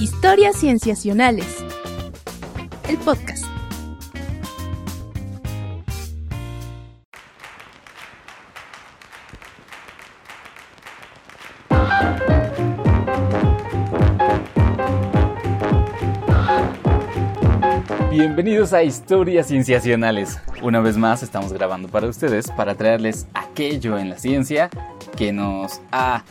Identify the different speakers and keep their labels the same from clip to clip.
Speaker 1: Historias Cienciacionales. El podcast.
Speaker 2: Bienvenidos a Historias Cienciacionales. Una vez más estamos grabando para ustedes para traerles aquello en la ciencia que nos ha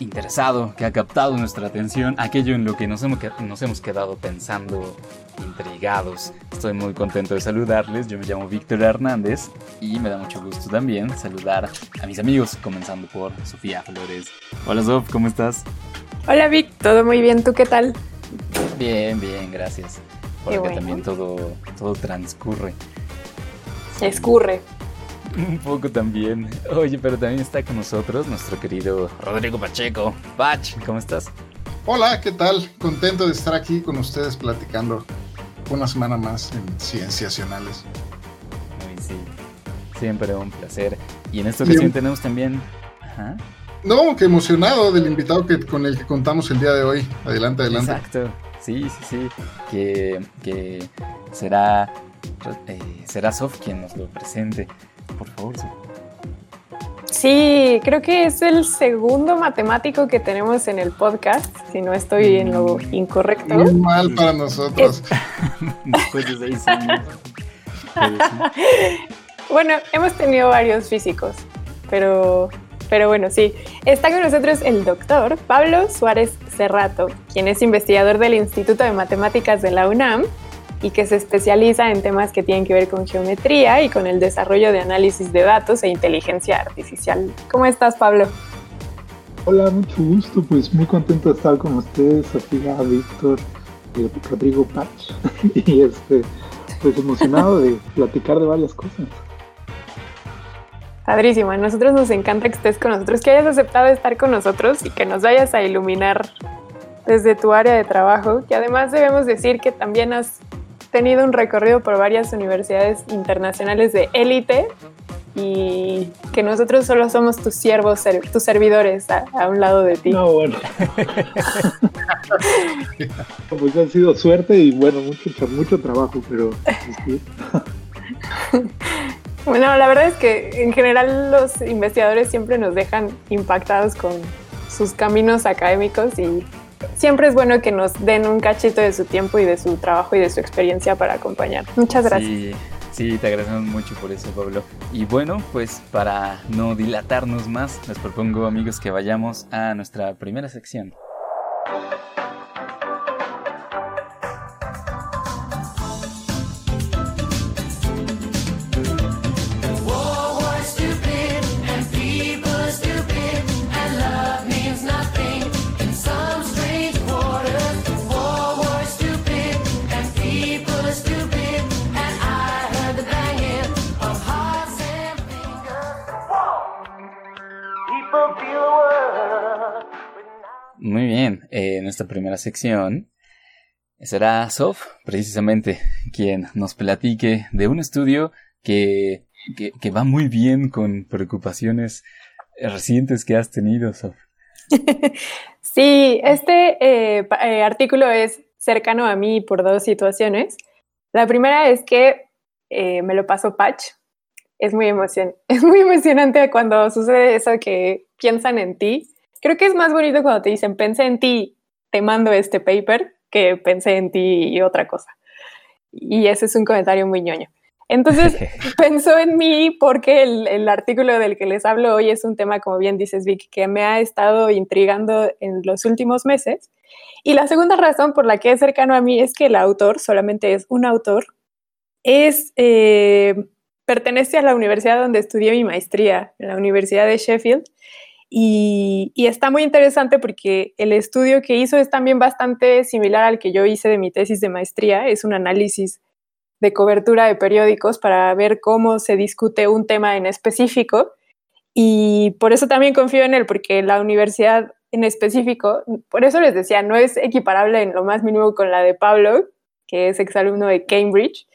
Speaker 2: interesado, que ha captado nuestra atención, aquello en lo que nos hemos, nos hemos quedado pensando, intrigados. Estoy muy contento de saludarles, yo me llamo Víctor Hernández y me da mucho gusto también saludar a mis amigos, comenzando por Sofía Flores. Hola Sof, ¿cómo estás?
Speaker 3: Hola Vic, todo muy bien, ¿tú qué tal?
Speaker 2: Bien, bien, gracias. Porque también todo, todo transcurre.
Speaker 3: Escurre.
Speaker 2: Un poco también. Oye, pero también está con nosotros nuestro querido Rodrigo Pacheco. Pach, ¿cómo estás?
Speaker 4: Hola, ¿qué tal? Contento de estar aquí con ustedes platicando una semana más en Cienciacionales.
Speaker 2: Uy, sí. Siempre un placer. Y en esta ocasión tenemos también...
Speaker 4: No, qué emocionado del invitado que, con el que contamos el día de hoy. Adelante, adelante.
Speaker 2: Exacto. Sí, sí, sí. Que, que será, eh, será Sof quien nos lo presente. Por favor, Sof.
Speaker 3: Sí, creo que es el segundo matemático que tenemos en el podcast, si no estoy en lo mm. incorrecto.
Speaker 4: Muy mal para nosotros.
Speaker 2: Después de seis años.
Speaker 3: bueno, hemos tenido varios físicos, pero pero bueno, sí. Está con nosotros el doctor Pablo Suárez Cerrato, quien es investigador del Instituto de Matemáticas de la UNAM y que se especializa en temas que tienen que ver con geometría y con el desarrollo de análisis de datos e inteligencia artificial. ¿Cómo estás, Pablo?
Speaker 5: Hola, mucho gusto, pues muy contento de estar con ustedes, Sofía, Víctor, y Rodrigo Pach, y este, pues emocionado de platicar de varias cosas.
Speaker 3: Padrísimo, a nosotros nos encanta que estés con nosotros, que hayas aceptado estar con nosotros y que nos vayas a iluminar desde tu área de trabajo, que además debemos decir que también has tenido un recorrido por varias universidades internacionales de élite y que nosotros solo somos tus siervos, tus servidores a, un lado de ti.
Speaker 5: No, bueno. pues ha sido suerte y bueno, mucho, mucho trabajo, pero...
Speaker 3: Bueno, la verdad es que en general los investigadores siempre nos dejan impactados con sus caminos académicos y siempre es bueno que nos den un cachito de su tiempo y de su trabajo y de su experiencia para acompañar. Muchas gracias.
Speaker 2: Sí, sí, te agradecemos mucho por eso, Pablo. Y bueno, pues para no dilatarnos más, les propongo, amigos, que vayamos a nuestra primera sección. Bien, eh, en esta primera sección será Sof, precisamente, quien nos platique de un estudio que, que, va muy bien con preocupaciones recientes que has tenido, Sof.
Speaker 3: Sí, este eh, eh, artículo es cercano a mí por dos situaciones. La primera es que me lo pasó Patch. Es muy, emocion es muy emocionante cuando sucede eso que piensan en ti Creo que es más bonito cuando te dicen, pensé en ti, te mando este paper, que pensé en ti y otra cosa. Y ese es un comentario muy ñoño. Entonces, pensó en mí porque el, el, artículo del que les hablo hoy es un tema, como bien dices, Vic, que me ha estado intrigando en los últimos meses. Y la segunda razón por la que es cercano a mí es que el autor, solamente es un autor, es, eh, pertenece a la universidad donde estudié mi maestría, en la Universidad de Sheffield, y, está muy interesante porque el estudio que hizo es también bastante similar al que yo hice de mi tesis de maestría. Es un análisis de cobertura de periódicos para ver cómo se discute un tema en específico. Y por eso también confío en él, porque la universidad en específico, por eso les decía, no es equiparable en lo más mínimo con la de Pablo, que es exalumno de Cambridge,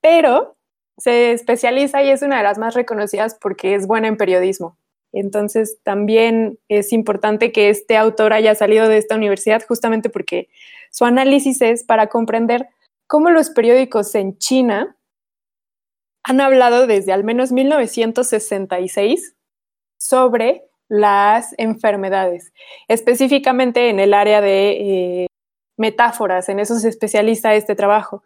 Speaker 3: pero se especializa y es una de las más reconocidas porque es buena en periodismo. Entonces, también es importante que este autor haya salido de esta universidad justamente porque su análisis es para comprender cómo los periódicos en China han hablado desde al menos 1966 sobre las enfermedades, específicamente en el área de eh, metáforas, en eso se especializa este trabajo.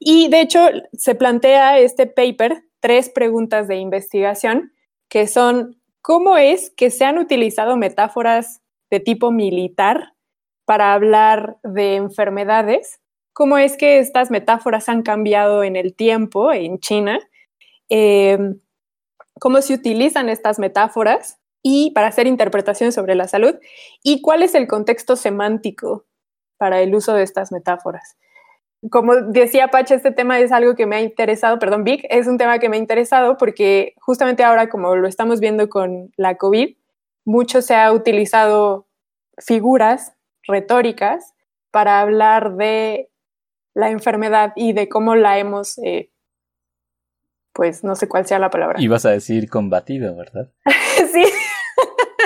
Speaker 3: Y de hecho se plantea este paper tres preguntas de investigación que son cómo es que se han utilizado metáforas de tipo militar para hablar de enfermedades, cómo es que estas metáforas han cambiado en el tiempo en China, eh, cómo se utilizan estas metáforas y para hacer interpretaciones sobre la salud y cuál es el contexto semántico para el uso de estas metáforas. Como decía Pacha, este tema es algo que me ha interesado, perdón, Vic, es un tema que me ha interesado porque justamente ahora, como lo estamos viendo con la COVID, mucho se ha utilizado figuras retóricas para hablar de la enfermedad y de cómo la hemos, eh, pues no sé cuál sea la palabra.
Speaker 2: Ibas a decir combatido, ¿verdad?
Speaker 3: sí.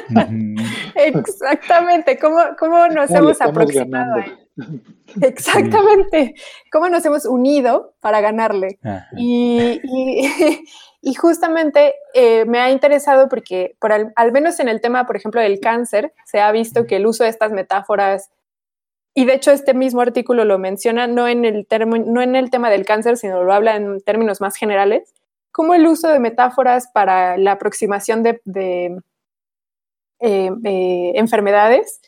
Speaker 3: Exactamente, ¿cómo, cómo nos hemos aproximado? Exactamente, cómo nos hemos unido para ganarle. Y, y, justamente eh, me ha interesado porque, por al, menos en el tema, por ejemplo, del cáncer, se ha visto que el uso de estas metáforas, y de hecho este mismo artículo lo menciona no en el, no en el tema del cáncer, sino lo habla en términos más generales, como el uso de metáforas para la aproximación de eh, eh, enfermedades,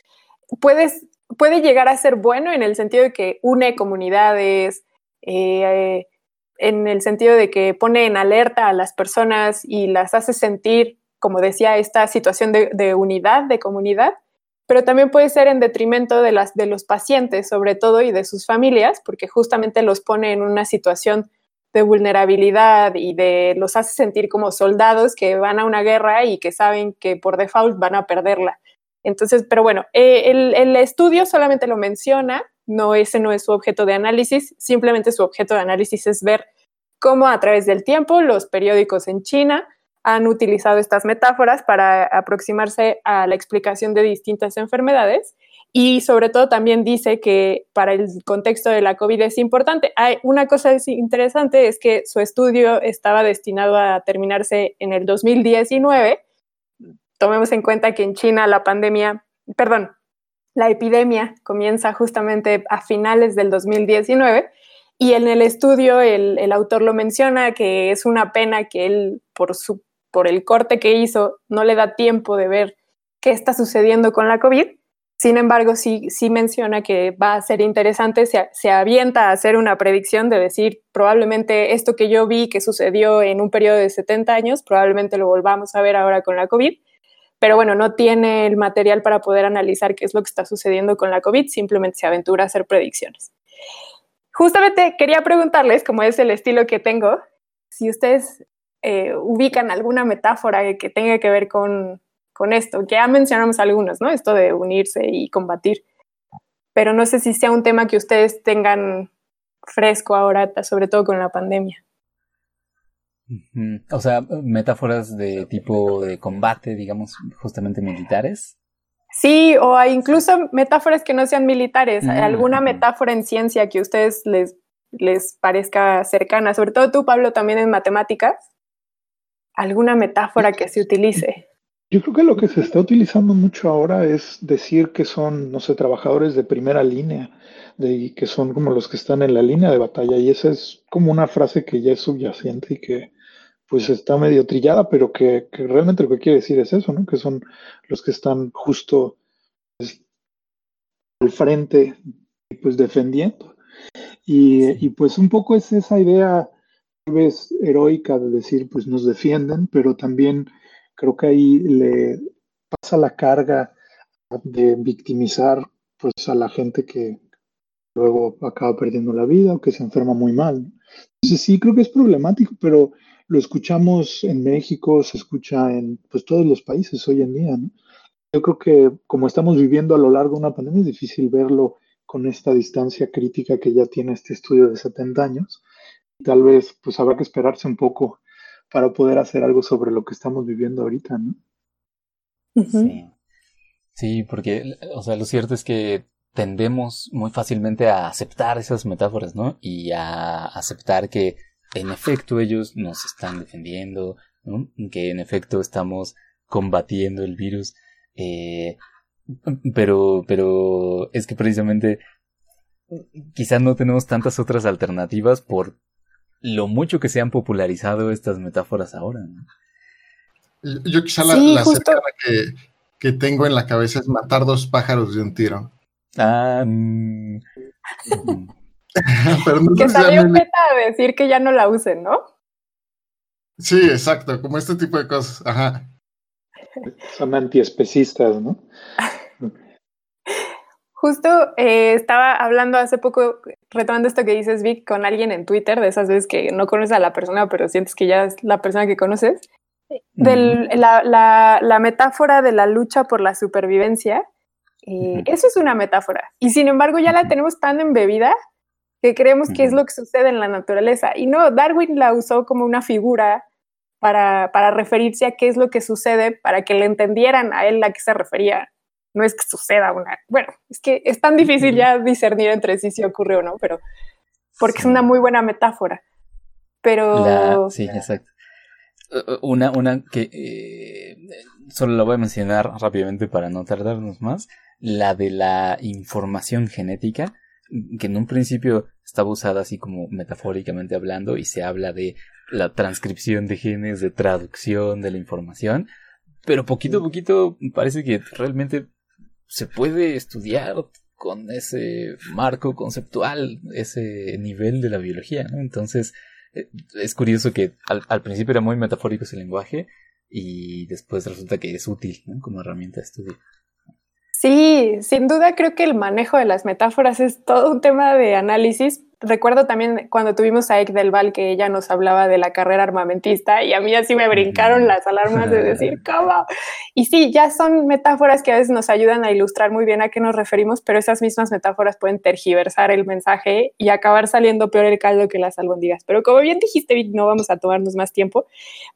Speaker 3: puedes, puede llegar a ser bueno en el sentido de que une comunidades, eh, en el sentido de que pone en alerta a las personas y las hace sentir, como decía, esta situación de, unidad, de comunidad, pero también puede ser en detrimento de, de los pacientes, sobre todo, y de sus familias, porque justamente los pone en una situación de vulnerabilidad y de los hace sentir como soldados que van a una guerra y que saben que por default van a perderla. Entonces, pero bueno, eh, el, estudio solamente lo menciona, no ese no es su objeto de análisis, simplemente su objeto de análisis es ver cómo a través del tiempo los periódicos en China han utilizado estas metáforas para aproximarse a la explicación de distintas enfermedades y sobre todo también dice que para el contexto de la COVID es importante. Hay una cosa interesante es que su estudio estaba destinado a terminarse en el 2019. Tomemos en cuenta que en China la pandemia, perdón, la epidemia comienza justamente a finales del 2019 y en el estudio el, el autor lo menciona que es una pena que él por su por el corte que hizo no le da tiempo de ver qué está sucediendo con la COVID. Sin embargo, sí, sí menciona que va a ser interesante, se, se, avienta a hacer una predicción de decir, probablemente esto que yo vi que sucedió en un periodo de 70 años, probablemente lo volvamos a ver ahora con la COVID, pero bueno, no tiene el material para poder analizar qué es lo que está sucediendo con la COVID, simplemente se aventura a hacer predicciones. Justamente quería preguntarles, como es el estilo que tengo, si ustedes eh, ubican alguna metáfora que tenga que ver con con esto. Ya mencionamos algunos, ¿no? Esto de unirse y combatir. Pero no sé si sea un tema que ustedes tengan fresco ahora, sobre todo con la pandemia.
Speaker 2: O sea, metáforas de tipo de combate, digamos, justamente militares.
Speaker 3: Sí, o incluso metáforas que no sean militares. Mm, ¿Alguna metáfora en ciencia que a ustedes les, les parezca cercana? Sobre todo tú, Pablo, también en matemáticas. ¿Alguna metáfora que se utilice?
Speaker 5: Yo creo que lo que se está utilizando mucho ahora es decir que son, no sé, trabajadores de primera línea, de, que son como los que están en la línea de batalla. Y esa es como una frase que ya es subyacente y que pues está medio trillada, pero que, realmente lo que quiere decir es eso, ¿no? Que son los que están justo pues, al frente, pues defendiendo. Y, y pues un poco es esa idea, tal vez heroica de decir, pues nos defienden, pero también creo que ahí le pasa la carga de victimizar pues a la gente que luego acaba perdiendo la vida o que se enferma muy mal. Entonces sí creo que es problemático, pero lo escuchamos en México, se escucha en pues todos los países hoy en día, Yo creo que como estamos viviendo a lo largo de una pandemia es difícil verlo con esta distancia crítica que ya tiene este estudio de 70 años. Tal vez pues habrá que esperarse un poco para poder hacer algo sobre lo que estamos viviendo ahorita, ¿no?
Speaker 2: Sí. Sí, porque, o sea, lo cierto es que tendemos muy fácilmente a aceptar esas metáforas, ¿no? Y a aceptar que en efecto ellos nos están defendiendo, ¿no? Que en efecto estamos combatiendo el virus. Eh, pero, pero es que precisamente quizás no tenemos tantas otras alternativas por lo mucho que se han popularizado estas metáforas ahora. ¿no?
Speaker 4: Yo quizá la, la que, que, tengo en la cabeza es matar dos pájaros de un tiro.
Speaker 2: Ah, mm,
Speaker 3: Pero que salió un meta a decir que ya no la usen, ¿no?
Speaker 4: Sí, exacto, como este tipo de cosas. Ajá.
Speaker 5: Son antiespecistas, ¿no?
Speaker 3: Justo eh, estaba hablando hace poco, retomando esto que dices, Vic, con alguien en Twitter, de esas veces que no conoces a la persona, pero sientes que ya es la persona que conoces, de la, metáfora de la lucha por la supervivencia. Eh, eso es una metáfora. Y sin embargo, ya la tenemos tan embebida que creemos que es lo que sucede en la naturaleza. Y no, Darwin la usó como una figura para, para referirse a qué es lo que sucede, para que le entendieran a él a qué se refería no es que suceda una, bueno, es que es tan difícil ya discernir entre sí si ocurre o no, pero porque es una muy buena metáfora. Pero...
Speaker 2: sí, exacto. Una, una que eh, solo la voy a mencionar rápidamente para no tardarnos más, la de la información genética, que en un principio estaba usada así como metafóricamente hablando y se habla de la transcripción de genes, de traducción de la información, pero poquito a poquito parece que realmente se puede estudiar con ese marco conceptual, ese nivel de la biología, ¿no? Entonces, eh, es curioso que al, principio era muy metafórico ese lenguaje y después resulta que es útil como herramienta de estudio.
Speaker 3: Sí, sin duda creo que el manejo de las metáforas es todo un tema de análisis recuerdo también cuando tuvimos a Ek del Val que ella nos hablaba de la carrera armamentista y a mí así me brincaron las alarmas de decir, ¿cómo? Y sí, ya son metáforas que a veces nos ayudan a ilustrar muy bien a qué nos referimos, pero esas mismas metáforas pueden tergiversar el mensaje y acabar saliendo peor el caldo que las albóndigas. Pero como bien dijiste, Vic, no vamos a tomarnos más tiempo.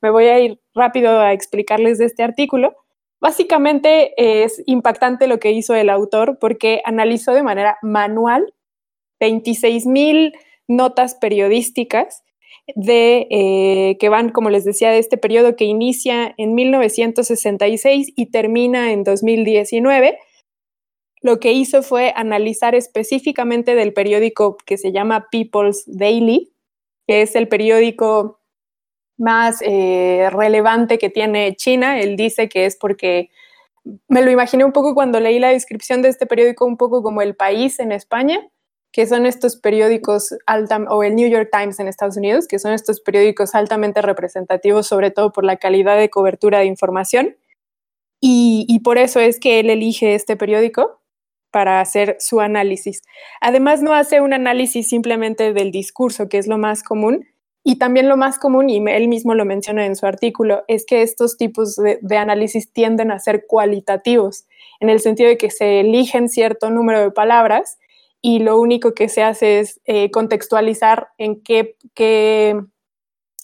Speaker 3: Me voy a ir rápido a explicarles de este artículo. Básicamente es impactante lo que hizo el autor porque analizó de manera manual 26 mil notas periodísticas de eh, que van, como les decía, de este periodo que inicia en 1966 y termina en 2019. Lo que hizo fue analizar específicamente del periódico que se llama People's Daily, que es el periódico más eh, relevante que tiene China. Él dice que es porque me lo imaginé un poco cuando leí la descripción de este periódico, un poco como el país en España, que son estos periódicos o el New York Times en Estados Unidos, que son estos periódicos altamente representativos, sobre todo por la calidad de cobertura de información. Y, por eso es que él elige este periódico para hacer su análisis. Además, no hace un análisis simplemente del discurso, que es lo más común, y también lo más común, y él mismo lo menciona en su artículo, es que estos tipos de, análisis tienden a ser cualitativos, en el sentido de que se eligen cierto número de palabras y lo único que se hace es eh, contextualizar en qué,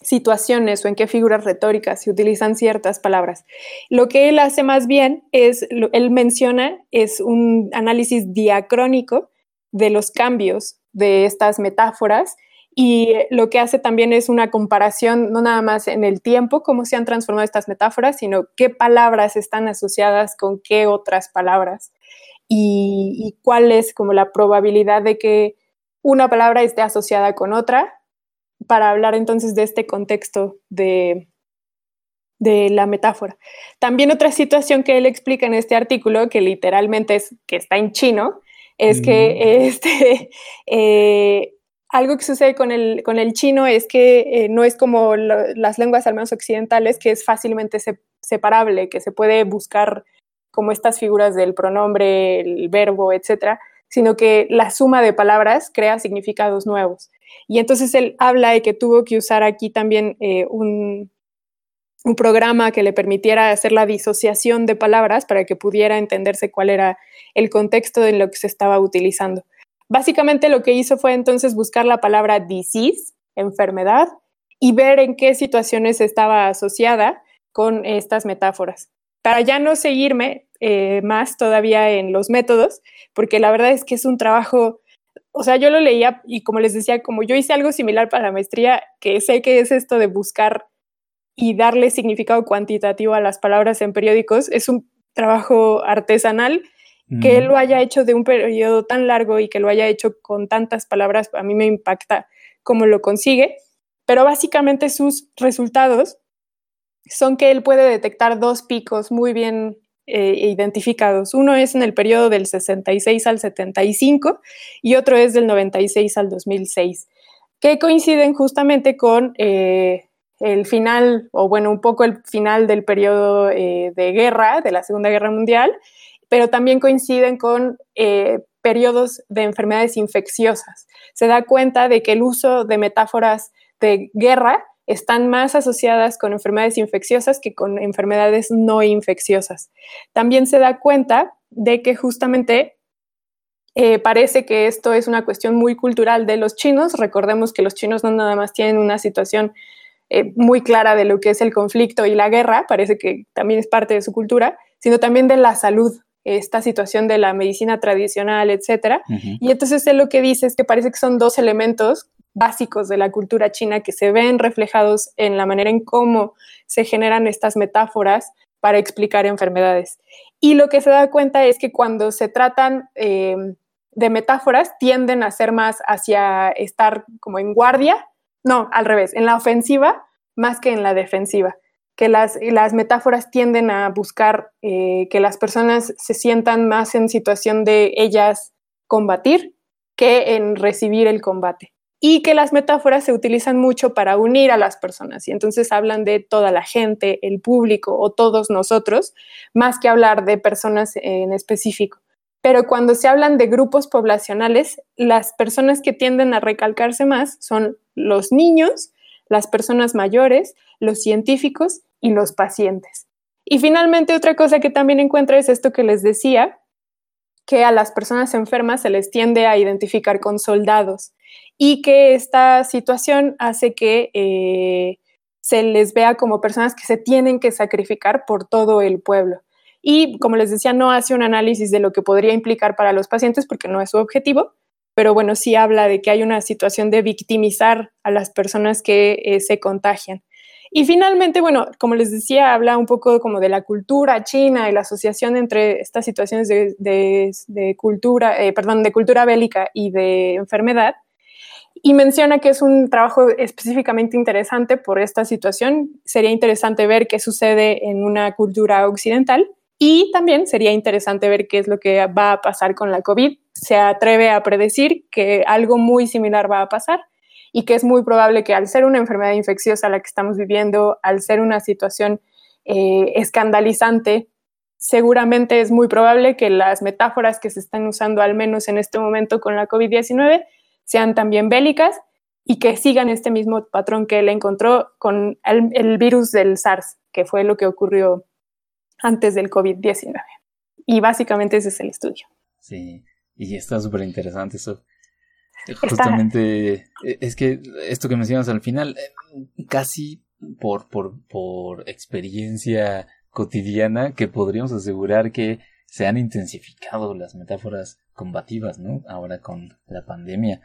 Speaker 3: situaciones o en qué figuras retóricas se utilizan ciertas palabras. Lo que él hace más bien es, él menciona, es un análisis diacrónico de los cambios de estas metáforas y lo que hace también es una comparación, no nada más en el tiempo, cómo se han transformado estas metáforas, sino qué palabras están asociadas con qué otras palabras y, cuál es como la probabilidad de que una palabra esté asociada con otra para hablar entonces de este contexto de, de la metáfora. También otra situación que él explica en este artículo, que literalmente es que está en chino, es que este, eh, algo que sucede con el, con el chino es que eh, no es como las lenguas, al menos occidentales, que es fácilmente separable, que se puede buscar como estas figuras del pronombre, el verbo, etcétera, sino que la suma de palabras crea significados nuevos. Y entonces él habla de que tuvo que usar aquí también eh, un, un programa que le permitiera hacer la disociación de palabras para que pudiera entenderse cuál era el contexto de lo que se estaba utilizando. Básicamente lo que hizo fue entonces buscar la palabra disease, enfermedad, y ver en qué situaciones estaba asociada con estas metáforas. para ya no seguirme eh, más todavía en los métodos, porque la verdad es que es un trabajo, o sea, yo lo leía y como les decía, como yo hice algo similar para la maestría, que sé que es esto de buscar y darle significado cuantitativo a las palabras en periódicos, es un trabajo artesanal. Que él lo haya hecho de un periodo tan largo y que lo haya hecho con tantas palabras, a mí me impacta cómo lo consigue, pero básicamente sus resultados son que él puede detectar dos picos muy bien eh, identificados. Uno es en el periodo del 66 al 75 y otro es del 96 al 2006, que coinciden justamente con eh, el final, o bueno, un poco el final del periodo eh, de guerra, de la Segunda Guerra Mundial, pero también coinciden con periodos de enfermedades infecciosas. Se da cuenta de que el uso de metáforas de guerra están más asociadas con enfermedades infecciosas que con enfermedades no infecciosas. También se da cuenta de que justamente eh, parece que esto es una cuestión muy cultural de los chinos. Recordemos que los chinos no nada más tienen una situación eh, muy clara de lo que es el conflicto y la guerra, parece que también es parte de su cultura, sino también de la salud, esta situación de la medicina tradicional, etcétera. Y entonces él lo que dice es que parece que son dos elementos básicos de la cultura china que se ven reflejados en la manera en cómo se generan estas metáforas para explicar enfermedades. Y lo que se da cuenta es que cuando se tratan eh, de metáforas tienden a ser más hacia estar como en guardia, no, al revés, en la ofensiva más que en la defensiva, que las, las metáforas tienden a buscar eh, que las personas se sientan más en situación de ellas combatir que en recibir el combate y que las metáforas se utilizan mucho para unir a las personas y entonces hablan de toda la gente, el público o todos nosotros, más que hablar de personas en específico. Pero cuando se hablan de grupos poblacionales, las personas que tienden a recalcarse más son los niños, las personas mayores, los científicos y los pacientes. Y finalmente otra cosa que también encuentra es esto que les decía, que a las personas enfermas se les tiende a identificar con soldados y que esta situación hace que eh, se les vea como personas que se tienen que sacrificar por todo el pueblo. Y como les decía, no hace un análisis de lo que podría implicar para los pacientes porque no es su objetivo, pero bueno, sí habla de que hay una situación de victimizar a las personas que eh, se contagian. Y finalmente, bueno, como les decía, habla un poco como de la cultura china y la asociación entre estas situaciones de, cultura, eh, perdón, de cultura bélica y de enfermedad y menciona que es un trabajo específicamente interesante por esta situación. Sería interesante ver qué sucede en una cultura occidental y también sería interesante ver qué es lo que va a pasar con la COVID. Se atreve a predecir que algo muy similar va a pasar y que es muy probable que al ser una enfermedad infecciosa la que estamos viviendo, al ser una situación eh, escandalizante, seguramente es muy probable que las metáforas que se están usando al menos en este momento con la COVID-19 sean también bélicas y que sigan este mismo patrón que él encontró con el, virus del SARS, que fue lo que ocurrió antes del COVID-19. Y básicamente ese es el estudio.
Speaker 2: Sí, y está súper interesante eso. Justamente, e, es que esto que mencionas al final, eh, casi por, por, por experiencia cotidiana, que podríamos asegurar que se han intensificado las metáforas combativas, ¿no? Ahora con la pandemia.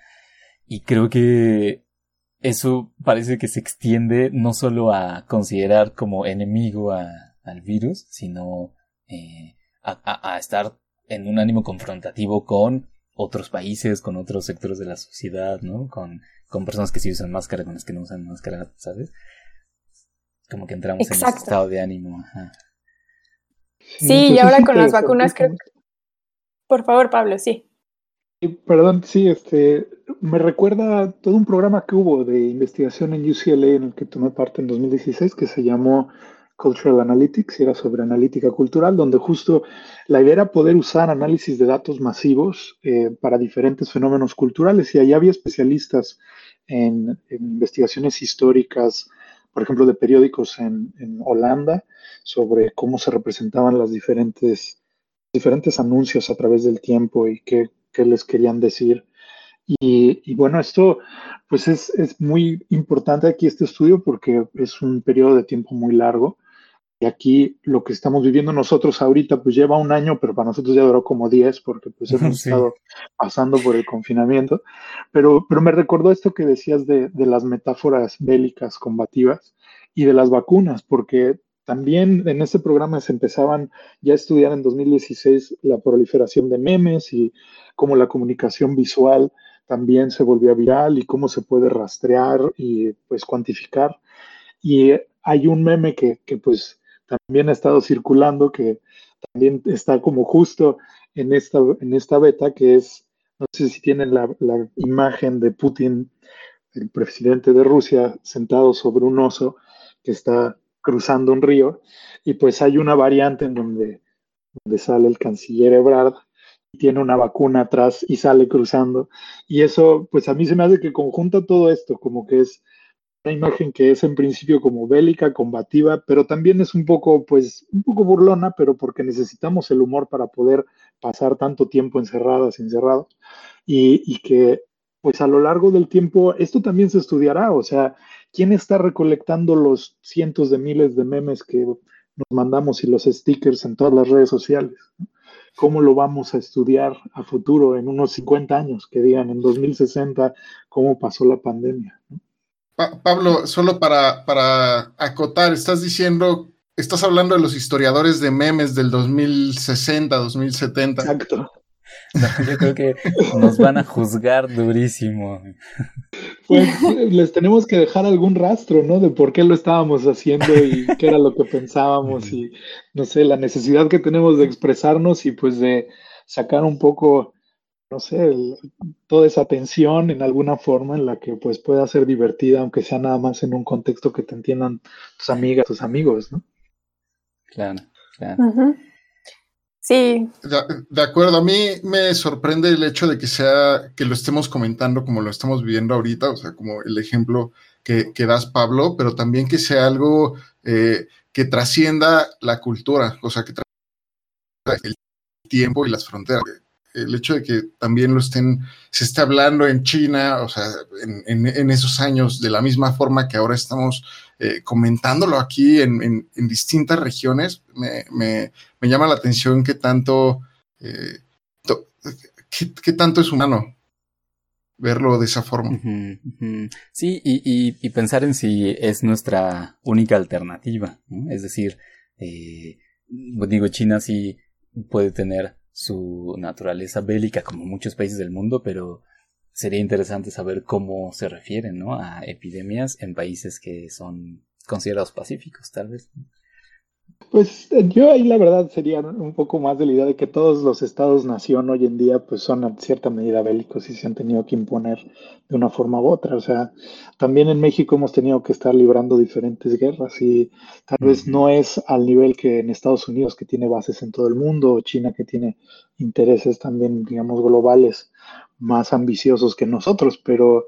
Speaker 2: Y creo que eso parece que se extiende no solo a considerar como enemigo al virus, sino eh, a, estar en un ánimo confrontativo con otros países, con otros sectores de la sociedad, ¿no? Con, con personas que sí usan máscara, con las que no usan máscara, ¿sabes? Como que entramos en ese estado de ánimo. Ajá.
Speaker 3: Sí, y ahora con las vacunas creo que... Por favor, Pablo, sí.
Speaker 5: Perdón, sí, este, me recuerda todo un programa que hubo de investigación en UCLA en el que tomé parte en 2016 que se llamó Cultural Analytics era sobre analítica cultural, donde justo la idea era poder usar análisis de datos masivos eh, para diferentes fenómenos culturales y ahí había especialistas en, investigaciones históricas, por ejemplo, de periódicos en, Holanda, sobre cómo se representaban las diferentes, diferentes anuncios a través del tiempo y qué, qué les querían decir. Y, y, bueno, esto pues es, es, muy importante aquí este estudio porque es un periodo de tiempo muy largo Y aquí lo que estamos viviendo nosotros ahorita, pues lleva un año, pero para nosotros ya duró como 10 porque pues hemos estado pasando por el confinamiento. Pero, pero me recordó esto que decías de, de las metáforas bélicas combativas y de las vacunas, porque también en ese programa se empezaban ya a estudiar en 2016 la proliferación de memes y cómo la comunicación visual también se volvió viral y cómo se puede rastrear y pues cuantificar. Y hay un meme que, que pues también ha estado circulando, que también está como justo en esta, en esta beta, que es, no sé si tienen la, donde de Putin, el presidente de Rusia, sentado sobre un oso que está cruzando un río, y pues hay una variante en donde, donde sale el canciller Ebrard y tiene una vacuna atrás y sale cruzando, y eso pues a mí se me hace que conjunta todo esto, como que es una imagen que es en principio como bélica, combativa, pero también es un poco, pues, un poco burlona, pero porque necesitamos el humor para poder pasar tanto tiempo encerradas, encerrados, y, que, pues, a lo largo del tiempo, esto también se estudiará, o sea, ¿quién está recolectando los cientos de miles de memes que nos mandamos y los stickers en todas las redes sociales? ¿Cómo lo vamos a estudiar a futuro en unos 50 años? Que digan en 2060 cómo pasó la pandemia.
Speaker 4: Pablo, solo para, para acotar, estás diciendo, estás hablando de los historiadores de memes del 2060, 2070.
Speaker 5: Exacto.
Speaker 2: yo creo que nos van a juzgar durísimo.
Speaker 5: Pues les tenemos que dejar algún rastro, ¿no? De por qué lo estábamos haciendo y qué era lo que pensábamos y, no sé, la necesidad que tenemos de expresarnos y pues de sacar un poco no sé, toda esa tensión en alguna forma en la que pues pueda ser divertida, aunque sea nada más en un contexto que te entiendan tus amigas, tus amigos, ¿no?
Speaker 2: Claro, claro.
Speaker 3: Sí.
Speaker 4: De, acuerdo, a mí me sorprende el hecho de que sea, que lo estemos comentando como lo estamos viviendo ahorita, o sea, como el ejemplo que, que das, Pablo, pero también que sea algo eh, que trascienda la cultura, o sea, que trascienda el tiempo y las fronteras el hecho de que también lo estén, se esté hablando en China, o sea, en, esos años, de la misma forma que ahora estamos eh, comentándolo aquí en, distintas regiones, me, llama la atención qué tanto, eh, qué, tanto es humano verlo de esa forma.
Speaker 2: Sí, y, pensar en si es nuestra única alternativa, es decir, eh, digo, China sí puede tener su naturaleza bélica como muchos países del mundo, pero sería interesante saber cómo se refieren ¿no? a epidemias en países que son considerados pacíficos, tal vez.
Speaker 5: Pues eh, yo ahí la verdad sería un poco más de la idea de que todos los estados-nación hoy en día pues son a cierta medida bélicos y se han tenido que imponer de una forma u otra. O sea, también en México hemos tenido que estar librando diferentes guerras y tal vez no es al nivel que en Estados Unidos que tiene bases en todo el mundo o China que tiene intereses también, digamos, globales más ambiciosos que nosotros, pero,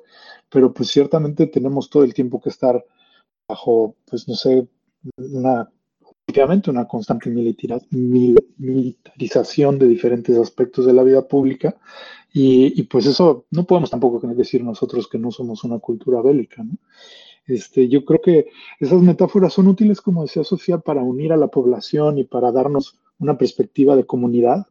Speaker 5: pero pues ciertamente tenemos todo el tiempo que estar bajo, pues no sé, una efectivamente una constante militarización de diferentes aspectos de la vida pública y, pues eso no podemos tampoco decir nosotros que no somos una cultura bélica. ¿no? Este, yo creo que esas metáforas son útiles, como decía Sofía, para unir a la población y para darnos una perspectiva de comunidad,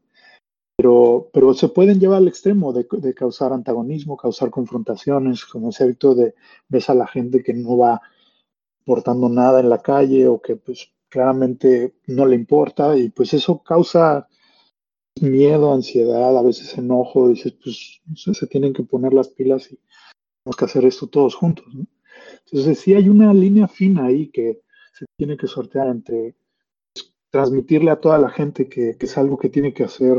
Speaker 5: pero, pero se pueden llevar al extremo de, de causar antagonismo, causar confrontaciones, como ese hábito de ves a la gente que no va portando nada en la calle o que pues claramente no le importa y pues eso causa miedo, ansiedad, a veces enojo, dices, pues no sé, se tienen que poner las pilas y tenemos que hacer esto todos juntos. Entonces sí hay una línea fina ahí que se tiene que sortear entre pues, transmitirle a toda la gente que, que, es algo que tiene que hacer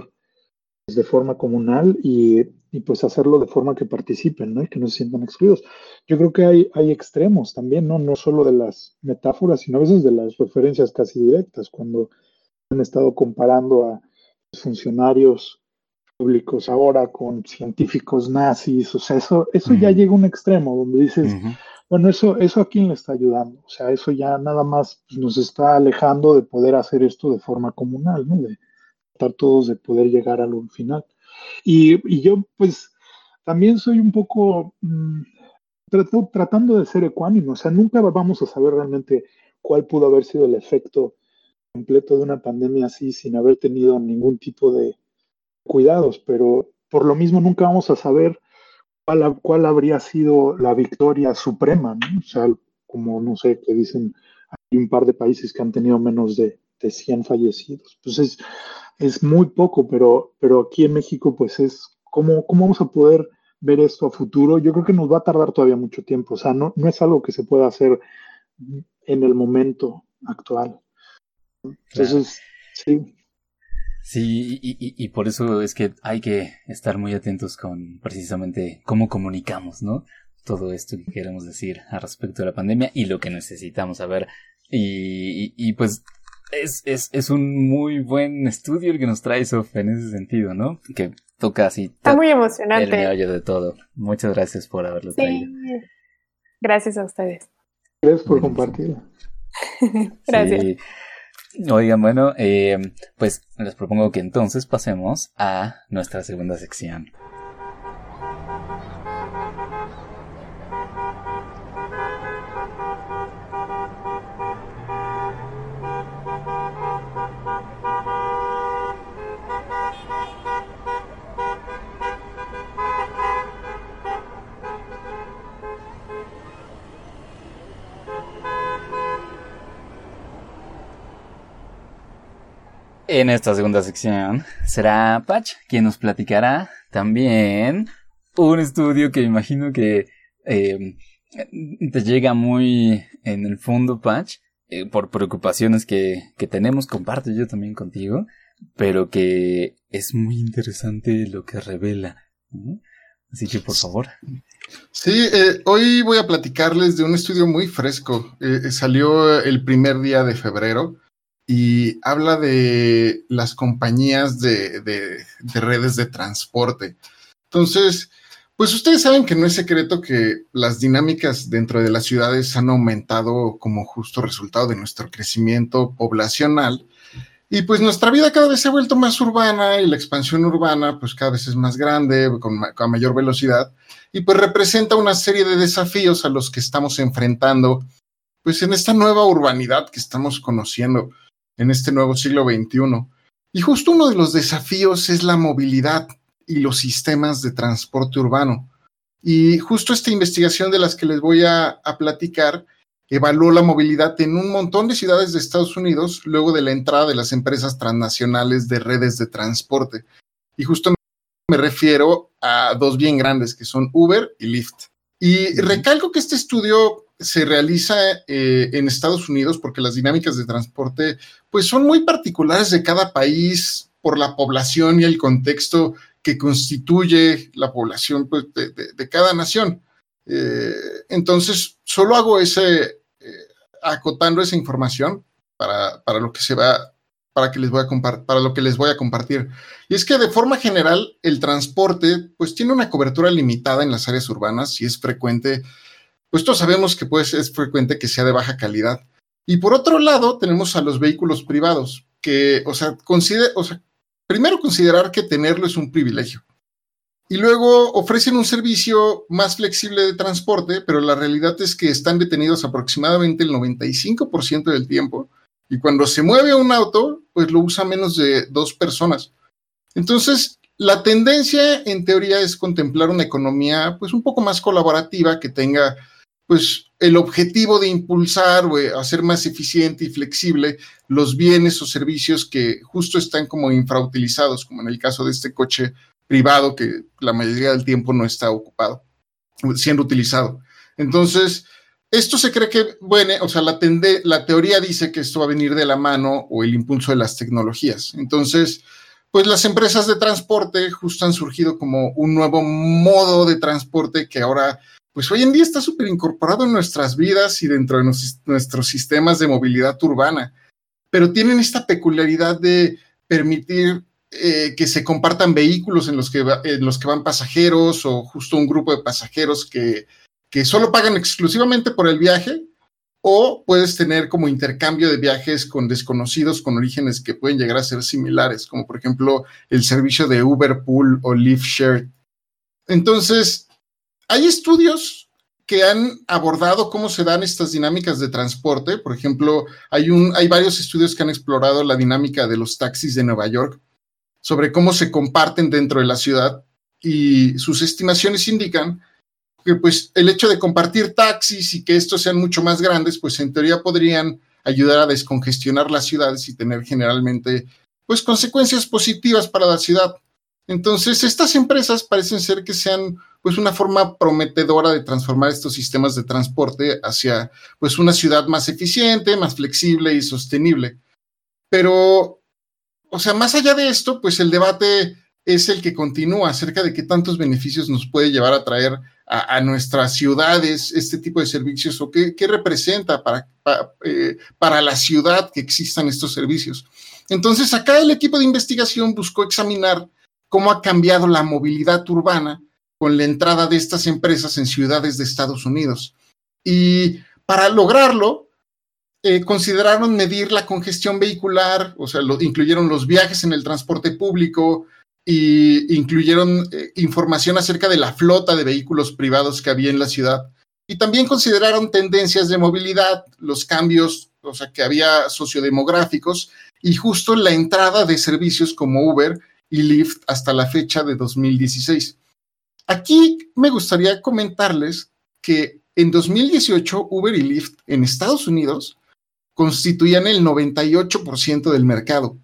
Speaker 5: de forma comunal y, y, pues hacerlo de forma que participen, ¿no? Y que no se sientan excluidos. Yo creo que hay, hay extremos también, ¿no? No solo de las metáforas, sino a veces de las referencias casi directas, cuando han estado comparando a funcionarios públicos ahora con científicos nazis, o sea, eso, eso ya llega a un extremo donde dices, bueno, eso, eso a quién le está ayudando, o sea, eso ya nada más nos está alejando de poder hacer esto de forma comunal, ¿no? De tratar todos de poder llegar a lo final. Y, y yo, pues, también soy un poco mmm, tratando de ser ecuánimo, o sea, nunca vamos a saber realmente cuál pudo haber sido el efecto completo de una pandemia así sin haber tenido ningún tipo de cuidados, pero por lo mismo nunca vamos a saber cuál, cuál habría sido la victoria suprema, ¿no? O sea, como no sé, que dicen, hay un par de países que han tenido menos de, de 100 fallecidos. Pues es, muy poco, pero, pero aquí en México, pues es, ¿cómo, ¿cómo vamos a poder ver esto a futuro? Yo creo que nos va a tardar todavía mucho tiempo, o sea, no, no es algo que se pueda hacer en el momento actual. Entonces, sí.
Speaker 2: Sí, y, y, y, por eso es que hay que estar muy atentos con precisamente cómo comunicamos, ¿no? Todo esto que queremos decir al respecto de la pandemia y lo que necesitamos saber. Y, y pues es, es, es un muy buen estudio el que nos trae Sof en ese sentido, ¿no? Que toca así.
Speaker 3: Está muy emocionante.
Speaker 2: El meollo de todo. Muchas gracias por haberlo sí. traído.
Speaker 3: Gracias a ustedes.
Speaker 5: Gracias por compartirlo.
Speaker 3: gracias. Sí.
Speaker 2: Oigan, bueno, eh, pues les propongo que entonces pasemos a nuestra segunda sección. En esta segunda sección será Patch quien nos platicará también un estudio que imagino que eh, te llega muy en el fondo, Patch, eh, por preocupaciones que, que tenemos, comparto yo también contigo, pero que es muy interesante lo que revela. Así que por favor.
Speaker 4: Sí, eh, hoy voy a platicarles de un estudio muy fresco. Eh, salió el primer día de febrero y habla de las compañías de, de, de, redes de transporte. Entonces, pues ustedes saben que no es secreto que las dinámicas dentro de las ciudades han aumentado como justo resultado de nuestro crecimiento poblacional. Y pues nuestra vida cada vez se ha vuelto más urbana y la expansión urbana pues cada vez es más grande, con, con mayor velocidad, y pues representa una serie de desafíos a los que estamos enfrentando pues en esta nueva urbanidad que estamos conociendo en este nuevo siglo XXI. Y justo uno de los desafíos es la movilidad y los sistemas de transporte urbano. Y justo esta investigación de las que les voy a, a, platicar evaluó la movilidad en un montón de ciudades de Estados Unidos luego de la entrada de las empresas transnacionales de redes de transporte. Y justo me refiero a dos bien grandes que son Uber y Lyft. Y recalco que este estudio se realiza eh, en Estados Unidos porque las dinámicas de transporte pues son muy particulares de cada país por la población y el contexto que constituye la población pues, de, de, cada nación. Eh, entonces, solo hago ese, eh, acotando esa información para, para, lo que se va, para que les voy a para lo que les voy a compartir. Y es que de forma general, el transporte pues tiene una cobertura limitada en las áreas urbanas y es frecuente pues todos sabemos que pues, es frecuente que sea de baja calidad. Y por otro lado, tenemos a los vehículos privados, que, o sea, o sea, primero considerar que tenerlo es un privilegio. Y luego ofrecen un servicio más flexible de transporte, pero la realidad es que están detenidos aproximadamente el 95% del tiempo. Y cuando se mueve un auto, pues lo usa menos de dos personas. Entonces, la tendencia en teoría es contemplar una economía pues un poco más colaborativa que tenga pues el objetivo de impulsar o hacer más eficiente y flexible los bienes o servicios que justo están como infrautilizados, como en el caso de este coche privado que la mayoría del tiempo no está ocupado, siendo utilizado. Entonces, esto se cree que, bueno, o sea, la, tende, la teoría dice que esto va a venir de la mano o el impulso de las tecnologías. Entonces, pues las empresas de transporte justo han surgido como un nuevo modo de transporte que ahora pues hoy en día está súper incorporado en nuestras vidas y dentro de nuestros sistemas de movilidad urbana, pero tienen esta peculiaridad de permitir eh, que se compartan vehículos en los, que en los que van pasajeros o justo un grupo de pasajeros que, que solo pagan exclusivamente por el viaje o puedes tener como intercambio de viajes con desconocidos con orígenes que pueden llegar a ser similares, como por ejemplo el servicio de Uber Pool o Lyft Share. Entonces, hay estudios que han abordado cómo se dan estas dinámicas de transporte. Por ejemplo, hay, un, hay varios estudios que han explorado la dinámica de los taxis de Nueva York sobre cómo se comparten dentro de la ciudad y sus estimaciones indican que pues el hecho de compartir taxis y que estos sean mucho más grandes, pues en teoría podrían ayudar a descongestionar las ciudades y tener generalmente pues consecuencias positivas para la ciudad. Entonces, estas empresas parecen ser que sean pues una forma prometedora de transformar estos sistemas de transporte hacia pues una ciudad más eficiente, más flexible y sostenible. Pero o sea, más allá de esto, pues el debate es el que continúa acerca de qué tantos beneficios nos puede llevar a traer a, nuestras ciudades este tipo de servicios o qué, representa para, eh, para, la ciudad que existan estos servicios. Entonces, acá el equipo de investigación buscó examinar cómo ha cambiado la movilidad urbana con la entrada de estas empresas en ciudades de Estados Unidos. Y para lograrlo, eh, consideraron medir la congestión vehicular, o sea, lo, incluyeron los viajes en el transporte público y incluyeron eh, información acerca de la flota de vehículos privados que había en la ciudad. Y también consideraron tendencias de movilidad, los cambios, o sea, que había sociodemográficos y justo la entrada de servicios como Uber y Lyft hasta la fecha de 2016. Aquí me gustaría comentarles que en 2018 Uber y Lyft en Estados Unidos constituían el 98% del mercado.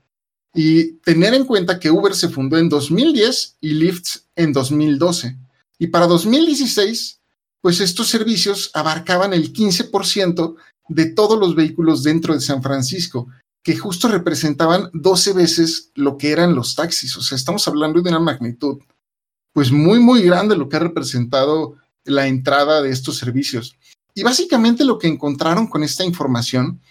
Speaker 4: Y tener en cuenta que Uber se fundó en 2010 y Lyft en 2012. Y para 2016, pues estos servicios abarcaban el 15% de todos los vehículos dentro de San Francisco, que justo representaban 12 veces lo que eran los taxis. O sea, estamos hablando de una magnitud, pues muy, muy grande lo que ha representado la entrada de estos servicios. Y básicamente lo que encontraron con esta información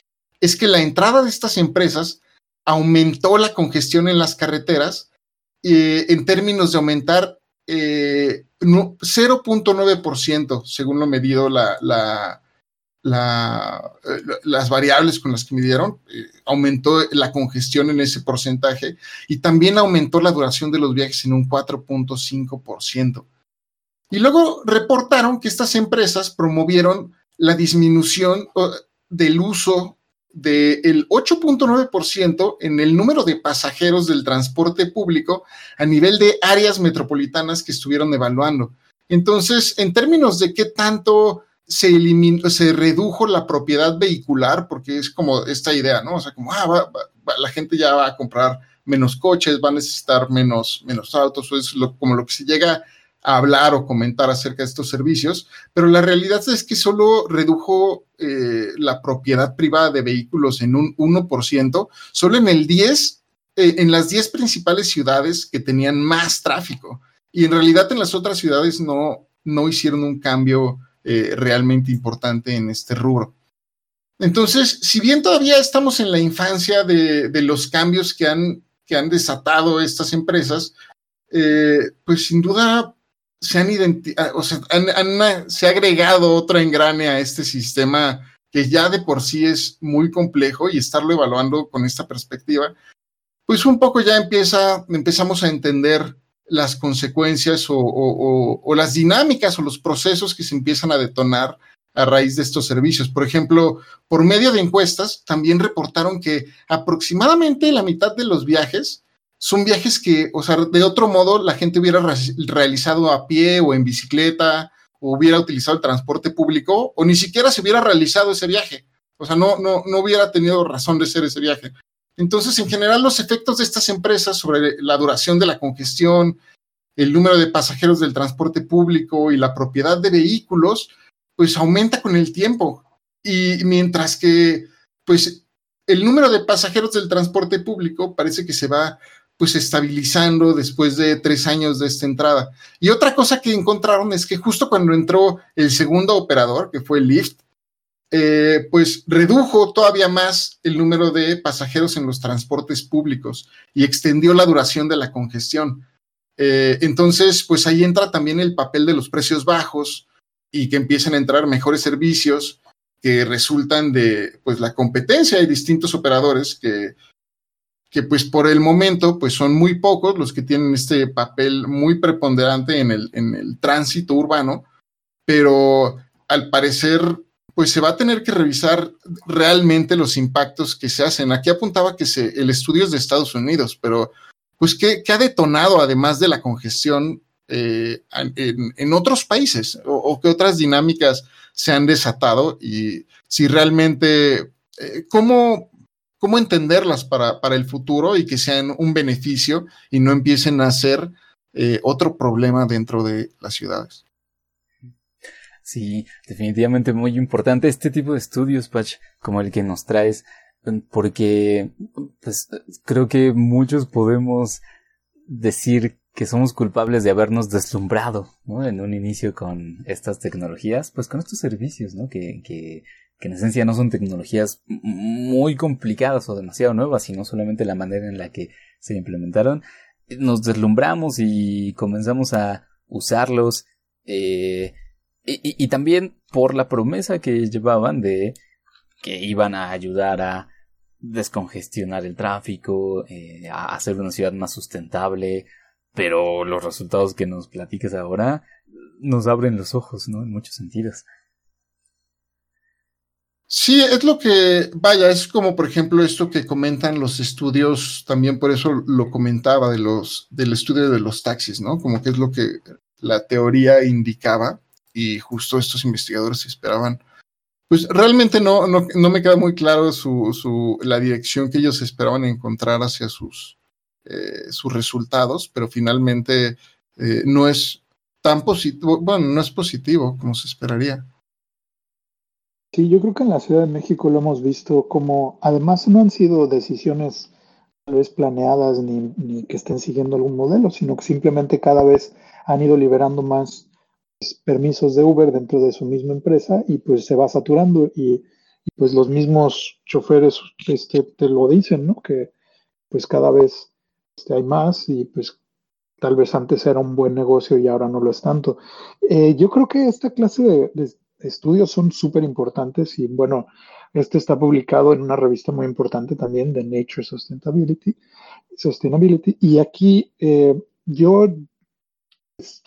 Speaker 4: es que la entrada de estas empresas aumentó la congestión en las carreteras eh, en términos de aumentar 0.9%, eh, según lo medido la, eh, las variables con las que midieron, aumentó la congestión en ese porcentaje y también aumentó la duración de los viajes en un 4.5%. Y luego reportaron que estas empresas promovieron la disminución del uso del 8.9% en el número de pasajeros del transporte público a nivel de áreas metropolitanas que estuvieron evaluando. Entonces, en términos de qué tanto se, eliminó, se redujo la propiedad vehicular, porque es como esta idea, ¿no? O sea, como, ah, la gente ya va a comprar menos coches, va a necesitar menos, menos autos, o es como lo que se llega hablar o comentar acerca de estos servicios, pero la realidad es que solo redujo eh, la propiedad privada de vehículos en un 1%, solo en el 10, eh, en las 10 principales ciudades que tenían más tráfico. Y en realidad en las otras ciudades no, no hicieron un cambio eh, realmente importante en este rubro. Entonces, si bien todavía estamos en la infancia de, los cambios que han, que han desatado estas empresas, pues sin duda se han, ah, o sea, se ha agregado otro engrane a este sistema que ya de por sí es muy complejo y estarlo evaluando con esta perspectiva, pues un poco ya empieza, empezamos a entender las consecuencias o, las dinámicas o los procesos que se empiezan a detonar a raíz de estos servicios. Por ejemplo, por medio de encuestas, también reportaron que aproximadamente la mitad de los viajes son viajes que, o sea, de otro modo la gente hubiera realizado a pie o en bicicleta o hubiera utilizado el transporte público o ni siquiera se hubiera realizado ese viaje. O sea, no, no, no hubiera tenido razón de ser ese viaje. Entonces, en general, los efectos de estas empresas sobre la duración de la congestión, el número de pasajeros del transporte público y la propiedad de vehículos, pues aumenta con el tiempo. Y mientras que, pues, el número de pasajeros del transporte público parece que se va pues estabilizando después de tres años de esta entrada. Y otra cosa que encontraron es que justo cuando entró el segundo operador, que fue Lyft, eh, pues redujo todavía más el número de pasajeros en los transportes públicos y extendió la duración de la congestión. Eh, entonces, pues ahí entra también el papel de los precios bajos y que empiezan a entrar mejores servicios que resultan de pues la competencia de distintos operadores que que pues por el momento pues son muy pocos los que tienen este papel muy preponderante en el, en el tránsito urbano, pero al parecer, pues se va a tener que revisar realmente los impactos que se hacen. Aquí apuntaba que se, el estudio es de Estados Unidos, pero pues ¿qué, ha detonado además de la congestión eh, en, otros países o, qué otras dinámicas se han desatado y si realmente, eh, ¿cómo, cómo entenderlas para, para, el futuro y que sean un beneficio y no empiecen a ser eh, otro problema dentro de las ciudades?
Speaker 2: Sí, definitivamente muy importante este tipo de estudios, Patch, como el que nos traes, porque pues, creo que muchos podemos decir que somos culpables de habernos deslumbrado ¿no? en un inicio con estas tecnologías, pues con estos servicios, ¿no? que, que, que en esencia no son tecnologías muy complicadas o demasiado nuevas, sino solamente la manera en la que se implementaron. Nos deslumbramos y comenzamos a usarlos. Eh, y, también por la promesa que llevaban de que iban a ayudar a descongestionar el tráfico, eh, a hacer una ciudad más sustentable, pero los resultados que nos platiques ahora nos abren los ojos, ¿no? En muchos sentidos.
Speaker 4: Sí, es lo que, vaya, es como por ejemplo esto que comentan los estudios, también por eso lo comentaba de los, del estudio de los taxis, ¿no? Como que es lo que la teoría indicaba y justo estos investigadores esperaban. Pues realmente no, no, no me queda muy claro su, su, la dirección que ellos esperaban encontrar hacia sus, eh, sus resultados, pero finalmente eh, no es tan positivo, bueno, no es positivo como se esperaría.
Speaker 5: Sí, yo creo que en la Ciudad de México lo hemos visto como, además no han sido decisiones tal vez planeadas ni, ni que estén siguiendo algún modelo, sino que simplemente cada vez han ido liberando más permisos de Uber dentro de su misma empresa y pues se va saturando y, pues los mismos choferes este, te lo dicen, ¿no? Que pues cada vez este, hay más y pues tal vez antes era un buen negocio y ahora no lo es tanto. Eh, yo creo que esta clase de, estudios son súper importantes y bueno, este está publicado en una revista muy importante también de Nature Sustainability, Sustainability y aquí eh, yo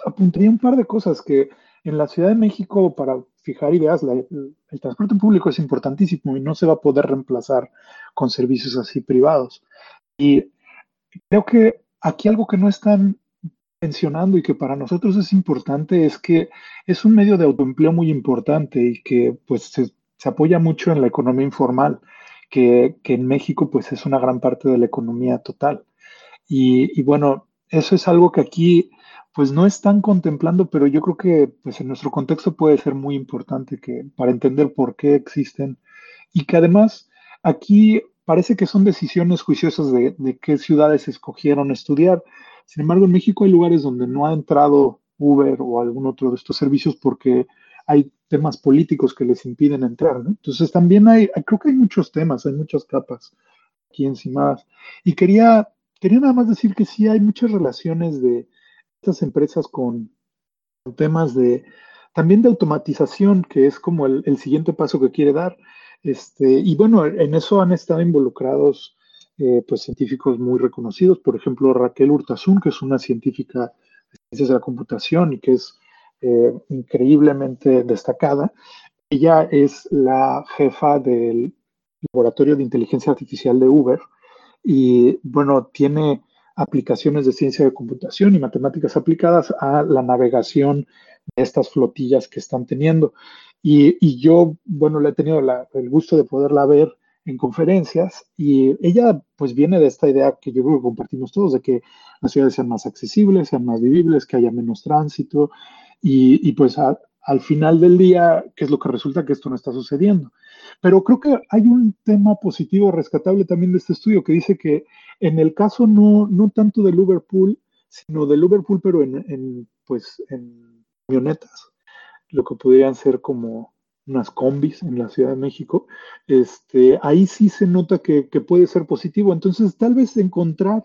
Speaker 5: apuntaría un par de cosas que en la Ciudad de México, para fijar ideas, el, transporte público es importantísimo y no se va a poder reemplazar con servicios así privados. Y creo que aquí algo que no están mencionando y que para nosotros es importante es que es un medio de autoempleo muy importante y que pues se, apoya mucho en la economía informal, que, en México pues es una gran parte de la economía total. Y, y bueno, eso es algo que aquí pues no están contemplando, pero yo creo que pues en nuestro contexto puede ser muy importante que para entender por qué existen y que además aquí parece que son decisiones juiciosas de, qué ciudades escogieron estudiar. Sin embargo, en México hay lugares donde no ha entrado Uber o algún otro de estos servicios porque hay temas políticos que les impiden entrar. Entonces también hay, creo que hay muchos temas, hay muchas capas aquí encima. Y quería, quería nada más decir que sí hay muchas relaciones de, estas empresas con, temas de también de automatización, que es como el, siguiente paso que quiere dar. Este, y bueno, en eso han estado involucrados eh, pues científicos muy reconocidos, por ejemplo Raquel Hurtasun, que es una científica de ciencias de la computación y que es eh, increíblemente destacada. Ella es la jefa del laboratorio de inteligencia artificial de Uber y bueno, tiene aplicaciones de ciencia de computación y matemáticas aplicadas a la navegación de estas flotillas que están teniendo. Y, yo, bueno, le he tenido el gusto de poderla ver en conferencias y ella pues viene de esta idea que yo creo que compartimos todos, de que las ciudades sean más accesibles, sean más vivibles, que haya menos tránsito y, pues al final del día, ¿qué es lo que resulta? Que esto no está sucediendo. Pero creo que hay un tema positivo, rescatable también de este estudio, que dice que en el caso no, no tanto del Liverpool, sino del Liverpool, pero en, pues, en camionetas, lo que podrían ser como unas combis en la Ciudad de México, este, ahí sí se nota que, puede ser positivo. Entonces, tal vez encontrar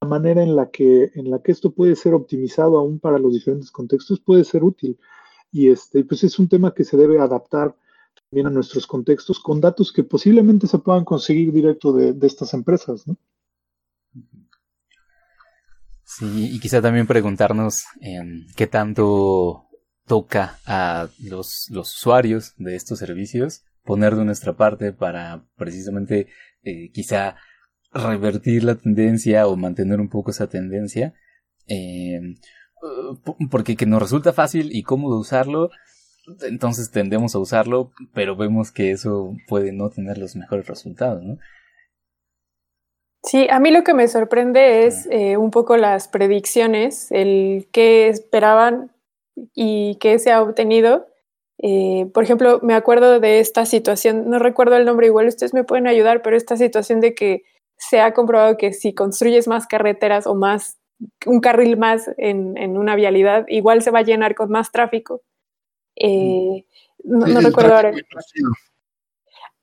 Speaker 5: la manera en la que, en la que esto puede ser optimizado aún para los diferentes contextos puede ser útil. Y este, pues es un tema que se debe adaptar también a nuestros contextos con datos que posiblemente se puedan conseguir directo de, estas empresas, ¿no?
Speaker 2: Sí, y quizá también preguntarnos en qué tanto toca a los, los usuarios de estos servicios poner de nuestra parte para precisamente eh, quizá revertir la tendencia o mantener un poco esa tendencia. Eh, porque que nos resulta fácil y cómodo usarlo, entonces tendemos a usarlo, pero vemos que eso puede no tener los mejores resultados, ¿no?
Speaker 3: Sí, a mí lo que me sorprende es eh, un poco las predicciones, el qué esperaban y qué se ha obtenido. Eh, por ejemplo, me acuerdo de esta situación, no recuerdo el nombre, igual ustedes me pueden ayudar, pero esta situación de que se ha comprobado que si construyes más carreteras o más, un carril más en, en una vialidad, igual se va a llenar con más tráfico. Eh, no, recuerdo ahora.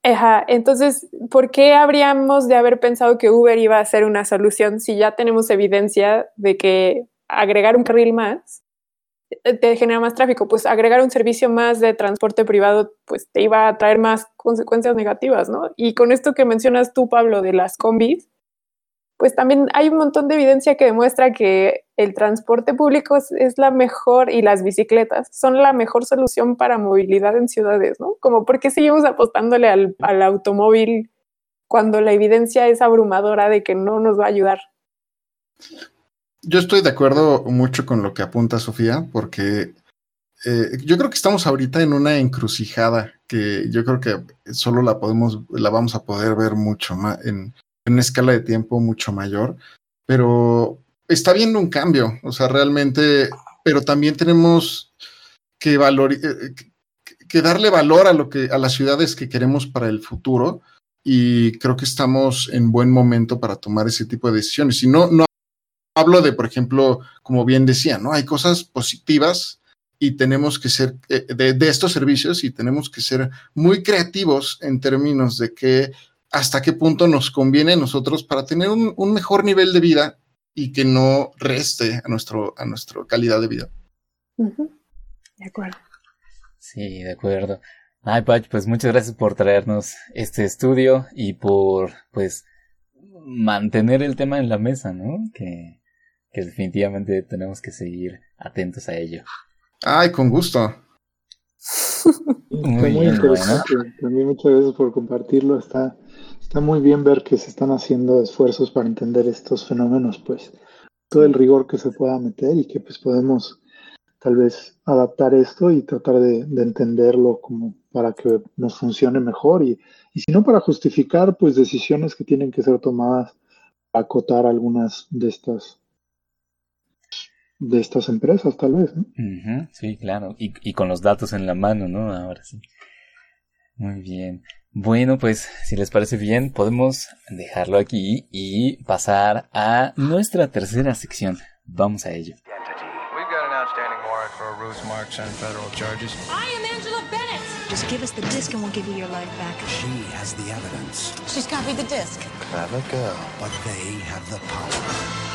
Speaker 3: Ajá, entonces, ¿por qué habríamos de haber pensado que Uber iba a ser una solución si ya tenemos evidencia de que agregar un carril más eh, te genera más tráfico? Pues agregar un servicio más de transporte privado, pues te iba a traer más consecuencias negativas, ¿no? Y con esto que mencionas tú, Pablo, de las combis, pues también hay un montón de evidencia que demuestra que el transporte público es, la mejor y las bicicletas son la mejor solución para movilidad en ciudades, ¿no? Como por qué seguimos apostándole al, automóvil cuando la evidencia es abrumadora de que no nos va a ayudar.
Speaker 4: Yo estoy de acuerdo mucho con lo que apunta Sofía, porque eh, yo creo que estamos ahorita en una encrucijada que yo creo que solo la podemos, la vamos a poder ver mucho más en, en una escala de tiempo mucho mayor, pero está viendo un cambio, o sea, realmente, pero también tenemos que, valor, eh, que darle valor a lo que a las ciudades que queremos para el futuro y creo que estamos en buen momento para tomar ese tipo de decisiones. Y no, no hablo de, por ejemplo, como bien decía, ¿no? Hay cosas positivas y tenemos que ser eh, de, de, estos servicios y tenemos que ser muy creativos en términos de que hasta qué punto nos conviene a nosotros para tener un, mejor nivel de vida y que no reste a, nuestro, a nuestra calidad de vida.
Speaker 3: De acuerdo.
Speaker 2: Sí, de acuerdo. Ay, Pach, pues muchas gracias por traernos este estudio y por, pues, mantener el tema en la mesa, ¿no? Que, que definitivamente tenemos que seguir atentos a ello.
Speaker 4: Ay, con gusto.
Speaker 5: muy, muy interesante. También muchas gracias por compartirlo. Está, Está muy bien ver que se están haciendo esfuerzos para entender estos fenómenos, pues todo el rigor que se pueda meter y que pues podemos tal vez adaptar esto y tratar de, entenderlo como para que nos funcione mejor y, y, si no para justificar pues decisiones que tienen que ser tomadas para acotar algunas de estas de estas empresas tal vez, ¿no?
Speaker 2: sí, claro, y, y con los datos en la mano, ¿no? Ahora sí. Muy bien. Bueno, pues si les parece bien, podemos dejarlo aquí y pasar a nuestra tercera sección. Vamos a ello. We've got an outstanding warrant for arrest marks and federal charges. I am Angela Bennett. Just give us the disc and we'll give you your life back. She has the evidence. She's copied the disc. Clever girl. But they have the power.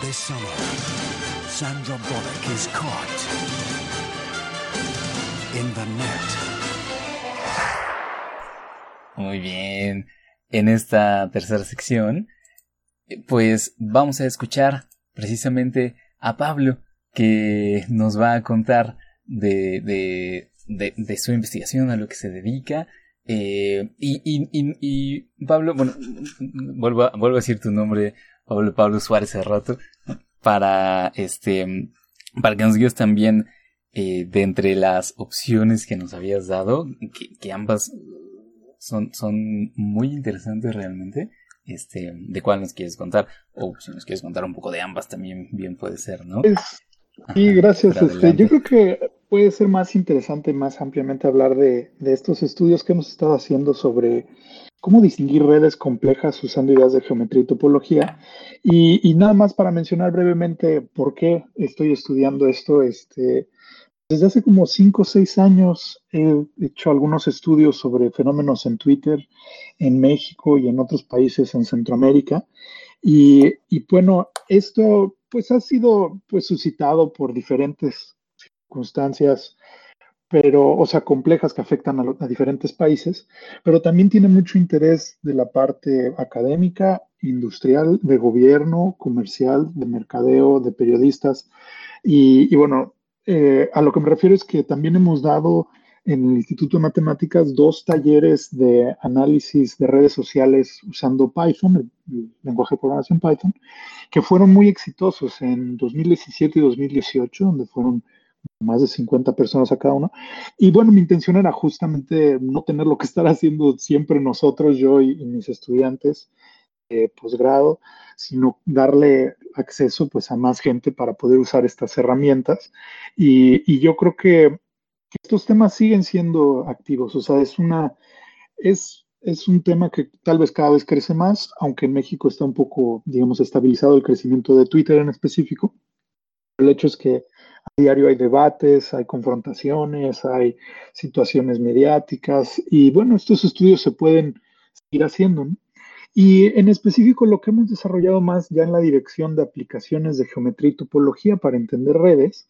Speaker 2: This summer. Sandra Bullock is caught in the net. Muy bien. En esta tercera sección, pues vamos a escuchar precisamente a Pablo que nos va a contar de, de, de, su investigación, a lo que se dedica. Eh, y, Pablo, bueno, vuelvo a, vuelvo a decir tu nombre, Pablo Pablo Suárez hace rato para este para que nos guíes también eh, de entre las opciones que nos habías dado, que, ambas son, son muy interesantes realmente. Este, ¿de cuál nos quieres contar? O si nos quieres contar un poco de ambas también bien puede ser, ¿no?
Speaker 5: sí, gracias. Este, yo creo que puede ser más interesante, más ampliamente hablar de, de estos estudios que hemos estado haciendo sobre cómo distinguir redes complejas usando ideas de geometría y topología. Y, nada más para mencionar brevemente por qué estoy estudiando esto. Este, desde hace como cinco o seis años he hecho algunos estudios sobre fenómenos en Twitter en México y en otros países en Centroamérica. Y, bueno, esto pues ha sido pues suscitado por diferentes circunstancias pero, o sea, complejas que afectan a, diferentes países, pero también tiene mucho interés de la parte académica industrial, de gobierno, comercial, de mercadeo, de periodistas. Y, bueno, eh, a lo que me refiero es que también hemos dado en el Instituto de Matemáticas dos talleres de análisis de redes sociales usando Python, el, lenguaje de programación Python, que fueron muy exitosos en 2017 y 2018, donde fueron más de 50 personas a cada uno. Y bueno, mi intención era justamente no tener lo que estar haciendo siempre nosotros, yo y, mis estudiantes de posgrado, sino darle acceso pues a más gente para poder usar estas herramientas. Y, y yo creo que estos temas siguen siendo activos, o sea, es una, es, es un tema que tal vez cada vez crece más, aunque en México está un poco, digamos, estabilizado el crecimiento de Twitter en específico. El hecho es que a diario hay debates, hay confrontaciones, hay situaciones mediáticas y bueno, estos estudios se pueden seguir haciendo. Y en específico lo que hemos desarrollado más ya en la dirección de aplicaciones de geometría y topología para entender redes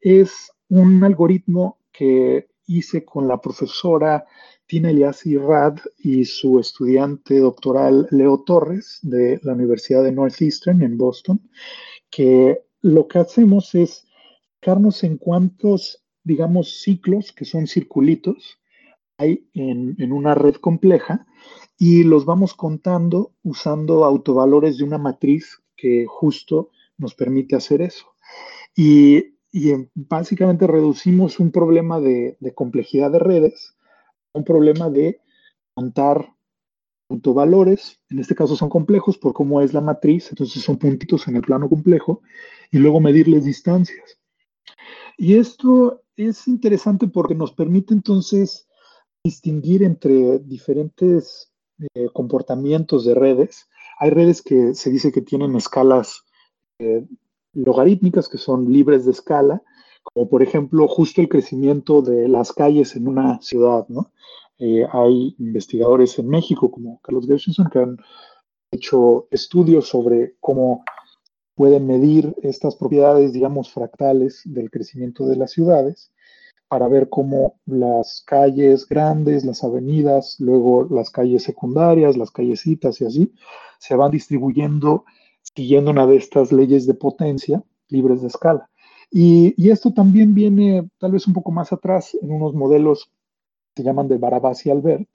Speaker 5: es un algoritmo que hice con la profesora Tina Eliassi Rad y su estudiante doctoral Leo Torres de la Universidad de Northeastern en Boston, que lo que hacemos es fijarnos en cuántos, digamos, ciclos, que son circulitos, hay en, una red compleja y los vamos contando usando autovalores de una matriz que justo nos permite hacer eso. Y y básicamente reducimos un problema de, complejidad de redes a un problema de contar valores, en este caso son complejos por cómo es la matriz, entonces son puntitos en el plano complejo, y luego medirles distancias. Y esto es interesante porque nos permite entonces distinguir entre diferentes eh, comportamientos de redes. Hay redes que se dice que tienen escalas eh, logarítmicas que son libres de escala, como por ejemplo justo el crecimiento de las calles en una ciudad, ¿no? Eh, hay investigadores en México como Carlos Gershenson que han hecho estudios sobre cómo pueden medir estas propiedades, digamos, fractales del crecimiento de las ciudades para ver cómo las calles grandes, las avenidas, luego las calles secundarias, las callecitas y así, se van distribuyendo siguiendo una de estas leyes de potencia libres de escala. Y, esto también viene tal vez un poco más atrás en unos modelos que se llaman de Barabás y Albert,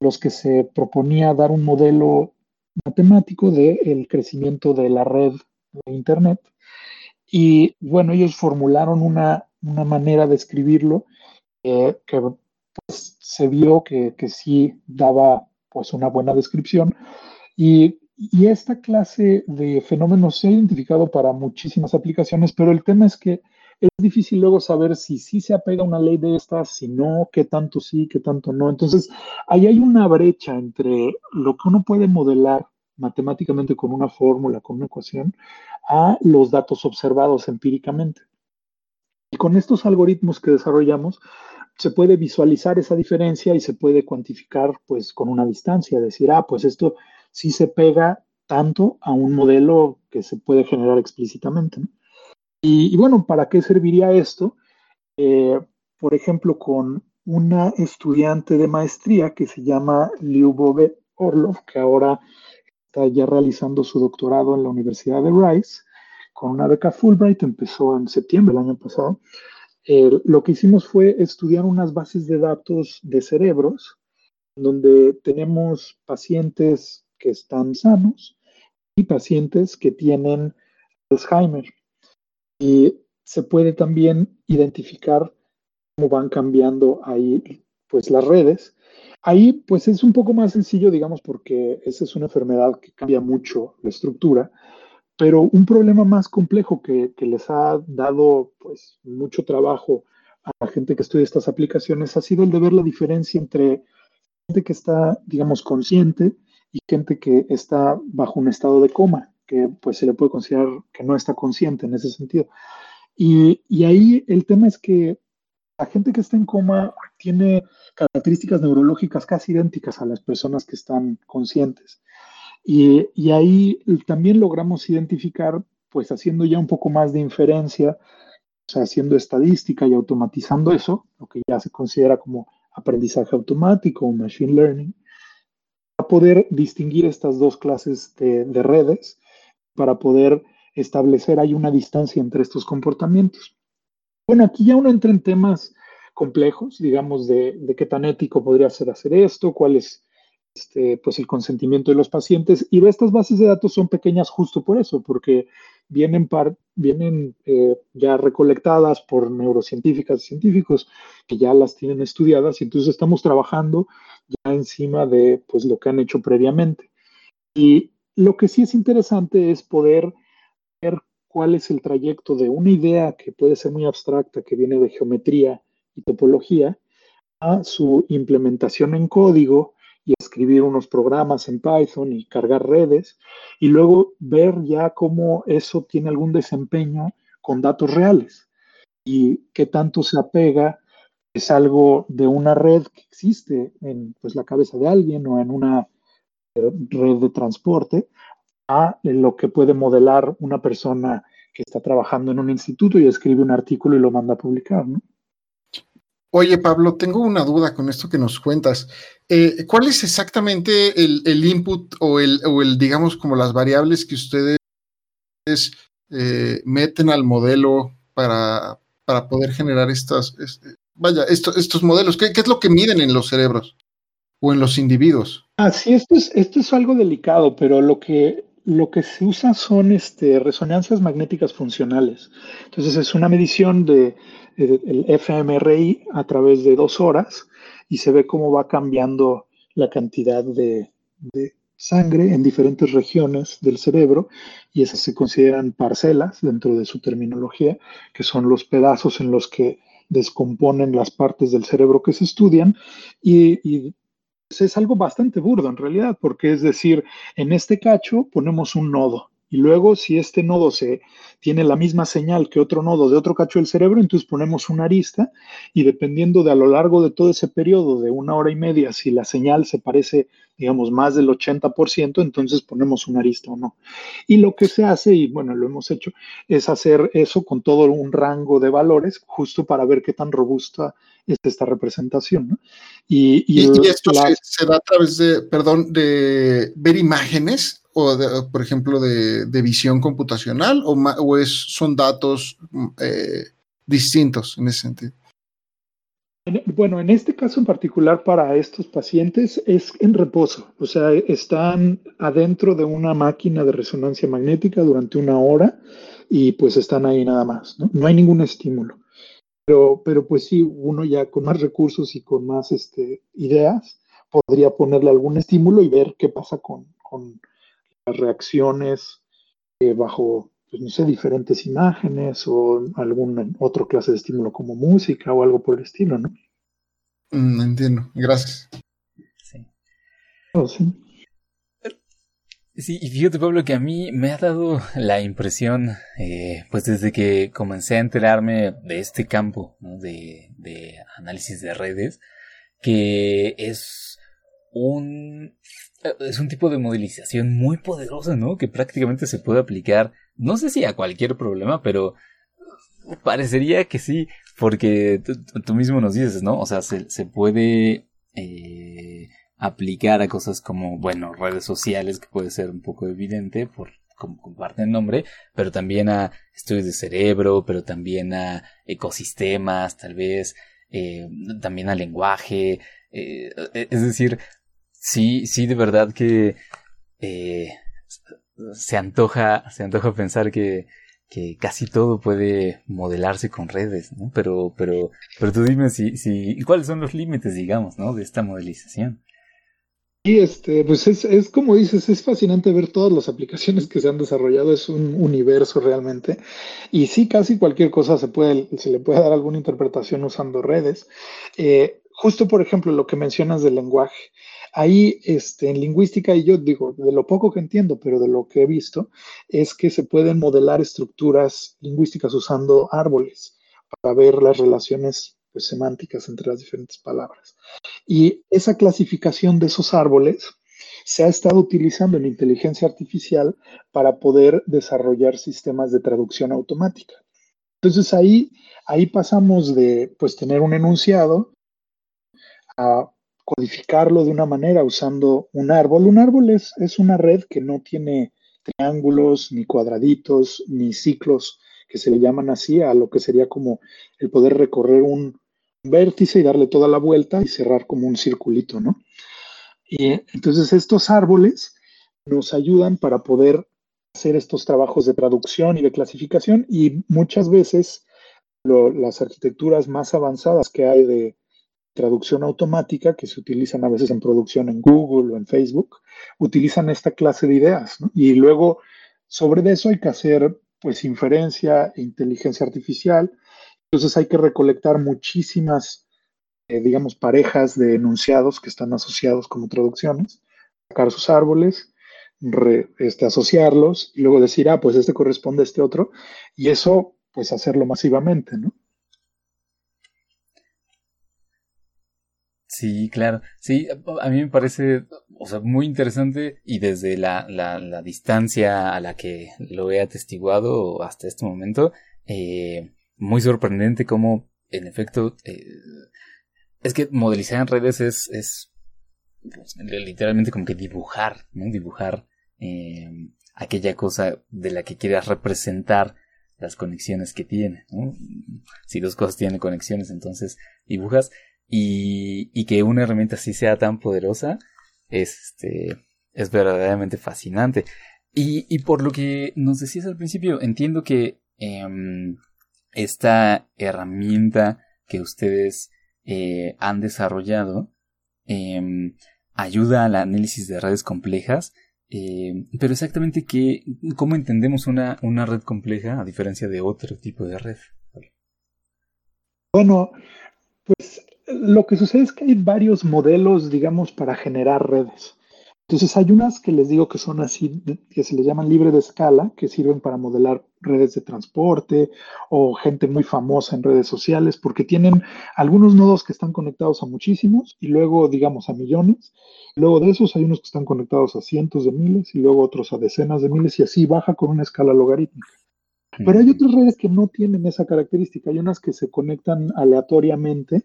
Speaker 5: los que se proponía dar un modelo matemático del crecimiento de la red de Internet. Y bueno, ellos formularon una, manera de escribirlo que pues, se vio que, que, sí daba pues una buena descripción. Y y esta clase de fenómenos se ha identificado para muchísimas aplicaciones, pero el tema es que es difícil luego saber si sí se apega a una ley de estas, si no, qué tanto sí, qué tanto no. Entonces, ahí hay una brecha entre lo que uno puede modelar matemáticamente con una fórmula, con una ecuación, a los datos observados empíricamente. Y con estos algoritmos que desarrollamos, se puede visualizar esa diferencia y se puede cuantificar pues con una distancia, decir, ah, pues esto sí se pega tanto a un modelo que se puede generar explícitamente. Y, bueno, ¿para qué serviría esto? Eh, por ejemplo, con una estudiante de maestría que se llama Lyubove Orlov, que ahora está ya realizando su doctorado en la Universidad de Rice, con una beca Fulbright, empezó en septiembre del año pasado. Eh, lo que hicimos fue estudiar unas bases de datos de cerebros, donde tenemos pacientes que están sanos y pacientes que tienen Alzheimer. Y se puede también identificar cómo van cambiando ahí pues las redes. Ahí pues es un poco más sencillo, digamos, porque esa es una enfermedad que cambia mucho la estructura, pero un problema más complejo que, que les ha dado pues mucho trabajo a la gente que estudia estas aplicaciones ha sido el de ver la diferencia entre gente que está, digamos, consciente y gente que está bajo un estado de coma, que pues se le puede considerar que no está consciente en ese sentido. Y, y ahí el tema es que la gente que está en coma tiene características neurológicas casi idénticas a las personas que están conscientes. Y, y, ahí también logramos identificar, pues haciendo ya un poco más de inferencia, o sea, haciendo estadística y automatizando eso, lo que ya se considera como aprendizaje automático o machine learning, para poder distinguir estas dos clases de, redes, para poder establecer hay una distancia entre estos comportamientos. Bueno, aquí ya uno entra en temas complejos, digamos, de, qué tan ético podría ser hacer esto, cuál es este, pues el consentimiento de los pacientes. Y estas bases de datos son pequeñas justo por eso, porque vienen, vienen eh, ya recolectadas por neurocientíficas y científicos que ya las tienen estudiadas y entonces estamos trabajando ya encima de pues, lo que han hecho previamente. Y lo que sí es interesante es poder ver cuál es el trayecto de una idea que puede ser muy abstracta, que viene de geometría y topología, a su implementación en código y escribir unos programas en Python y cargar redes y luego ver ya cómo eso tiene algún desempeño con datos reales y qué tanto se apega es algo de una red que existe en pues, la cabeza de alguien o en una red de transporte a lo que puede modelar una persona que está trabajando en un instituto y escribe un artículo y lo manda a publicar, ¿no?
Speaker 4: Oye, Pablo, tengo una duda con esto que nos cuentas. Eh, ¿Cuál es exactamente el, input o el, o el, digamos, como las variables que ustedes eh, meten al modelo para, para poder generar estas, vaya, estos modelos? ¿Qué, es lo que miden en los cerebros o en los individuos?
Speaker 5: Ah, sí, esto es, esto es algo delicado, pero lo que, lo que se usa son este, resonancias magnéticas funcionales. Entonces, es una medición de el fMRI a través de dos horas y se ve cómo va cambiando la cantidad de, sangre en diferentes regiones del cerebro y esas se consideran parcelas dentro de su terminología, que son los pedazos en los que descomponen las partes del cerebro que se estudian y, es algo bastante burdo en realidad, porque es decir, en este cacho ponemos un nodo y luego, si este nodo se tiene la misma señal que otro nodo de otro cacho del cerebro, entonces ponemos una arista y dependiendo de a lo largo de todo ese periodo de una hora y media, si la señal se parece, digamos, más del 80%, entonces ponemos una arista o no. Y lo que se hace, y bueno, lo hemos hecho, es hacer eso con todo un rango de valores, justo para ver qué tan robusta es esta representación.
Speaker 4: Y, esto se, da a través de, perdón, de ver imágenes o, por ejemplo, de, visión computacional o, es, son datos mm, eh, distintos en ese sentido?
Speaker 5: Bueno, en este caso en particular para estos pacientes es en reposo, o sea, están adentro de una máquina de resonancia magnética durante una hora y pues están ahí nada más, ¿no? hay ningún estímulo. Pero, pero pues sí, uno ya con más recursos y con más este, ideas podría ponerle algún estímulo y ver qué pasa con, reacciones eh, bajo, pues, no sé, diferentes imágenes o algún otro clase de estímulo como música o algo por el estilo, ¿no?
Speaker 4: Mm, entiendo, gracias.
Speaker 2: Sí.
Speaker 5: Oh, sí.
Speaker 2: Sí, y fíjate Pablo que a mí me ha dado la impresión, eh, pues desde que comencé a enterarme de este campo de, de análisis de redes, que es un es un tipo de modelización muy poderosa, ¿no? Que prácticamente se puede aplicar, no sé si a cualquier problema, pero parecería que sí, porque tú mismo nos dices, ¿no? O sea, se, se puede eh, aplicar a cosas como, bueno, redes sociales, que puede ser un poco evidente por como comparte el nombre, pero también a estudios de cerebro, pero también a ecosistemas, tal vez, eh, también a lenguaje, eh, es decir, sí, sí, de verdad que eh, se antoja, se antoja pensar que, casi todo puede modelarse con redes, ¿no? Pero, pero, pero tú dime si, si, cuáles son los límites, digamos, ¿no? De esta modelización.
Speaker 5: Y este, pues es, es como dices, es fascinante ver todas las aplicaciones que se han desarrollado, es un universo realmente. Y sí, casi cualquier cosa se puede, se le puede dar alguna interpretación usando redes. Eh, justo, por ejemplo, lo que mencionas del lenguaje. Ahí, este, en lingüística, y yo digo, de lo poco que entiendo, pero de lo que he visto, es que se pueden modelar estructuras lingüísticas usando árboles para ver las relaciones pues, semánticas entre las diferentes palabras. Y esa clasificación de esos árboles se ha estado utilizando en inteligencia artificial para poder desarrollar sistemas de traducción automática. Entonces ahí, ahí pasamos de pues, tener un enunciado a codificarlo de una manera usando un árbol. Un árbol es, es una red que no tiene triángulos, ni cuadraditos, ni ciclos, que se le llaman así, a lo que sería como el poder recorrer un vértice y darle toda la vuelta y cerrar como un circulito, ¿no? Y entonces estos árboles nos ayudan para poder hacer estos trabajos de traducción y de clasificación y muchas veces las arquitecturas más avanzadas que hay de traducción automática, que se utilizan a veces en producción en Google o en Facebook, utilizan esta clase de ideas. Y luego, sobre eso hay que hacer pues inferencia e inteligencia artificial. Entonces hay que recolectar muchísimas, eh, digamos, parejas de enunciados que están asociados como traducciones, sacar sus árboles, este, asociarlos y luego decir, ah, pues este corresponde a este otro, y eso, pues hacerlo masivamente, ¿no?
Speaker 2: Sí, claro. Sí, a mí me parece, o sea, muy interesante y desde la, la, distancia a la que lo he atestiguado hasta este momento, eh, muy sorprendente cómo, en efecto, eh, es que modelizar en redes es, es pues, literalmente como que dibujar, ¿no? Dibujar eh, aquella cosa de la que quieras representar las conexiones que tiene, ¿no? Si dos cosas tienen conexiones, entonces dibujas y, que una herramienta así sea tan poderosa es, este, es verdaderamente fascinante. Y, y por lo que nos decías al principio, entiendo que em, esta herramienta que ustedes eh, han desarrollado em, ayuda al análisis de redes complejas, eh, pero exactamente qué, cómo entendemos una, una red compleja a diferencia de otro tipo de red.
Speaker 5: Bueno, pues lo que sucede es que hay varios modelos, digamos, para generar redes. Entonces hay unas que les digo que son así, que se les llaman libre de escala, que sirven para modelar redes de transporte o gente muy famosa en redes sociales, porque tienen algunos nodos que están conectados a muchísimos y luego, digamos, a millones. Luego de esos hay unos que están conectados a cientos de miles y luego otros a decenas de miles y así baja con una escala logarítmica. Pero hay otras redes que no tienen esa característica. Hay unas que se conectan aleatoriamente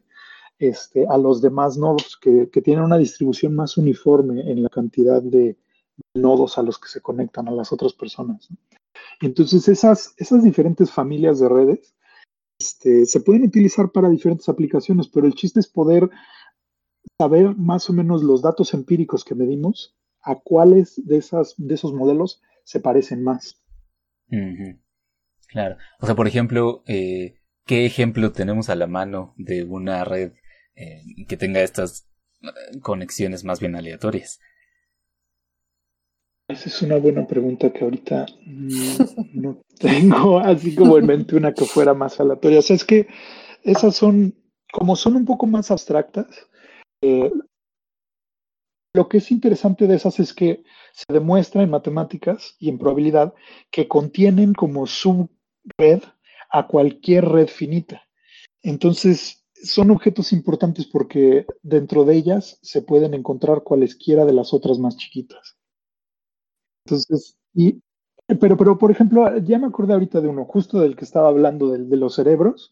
Speaker 5: este, a los demás nodos, que, tienen una distribución más uniforme en la cantidad de nodos a los que se conectan a las otras personas. Entonces, esas, esas diferentes familias de redes este, se pueden utilizar para diferentes aplicaciones, pero el chiste es poder saber más o menos los datos empíricos que medimos, a cuáles de, esas, de esos modelos se parecen más.
Speaker 2: Claro. O sea, por ejemplo, eh, ¿qué ejemplo tenemos a la mano de una red eh, que tenga estas eh, conexiones más bien aleatorias?
Speaker 5: Esa es una buena pregunta que ahorita no, tengo así como en mente una que fuera más aleatoria. O sea, es que esas son, como son un poco más abstractas, eh, lo que es interesante de esas es que se demuestra en matemáticas y en probabilidad que contienen como subred a cualquier red finita. Entonces, son objetos importantes porque dentro de ellas se pueden encontrar cualesquiera de las otras más chiquitas. Entonces, y, pero, pero por ejemplo, ya me acordé ahorita de uno, justo del que estaba hablando, de los cerebros.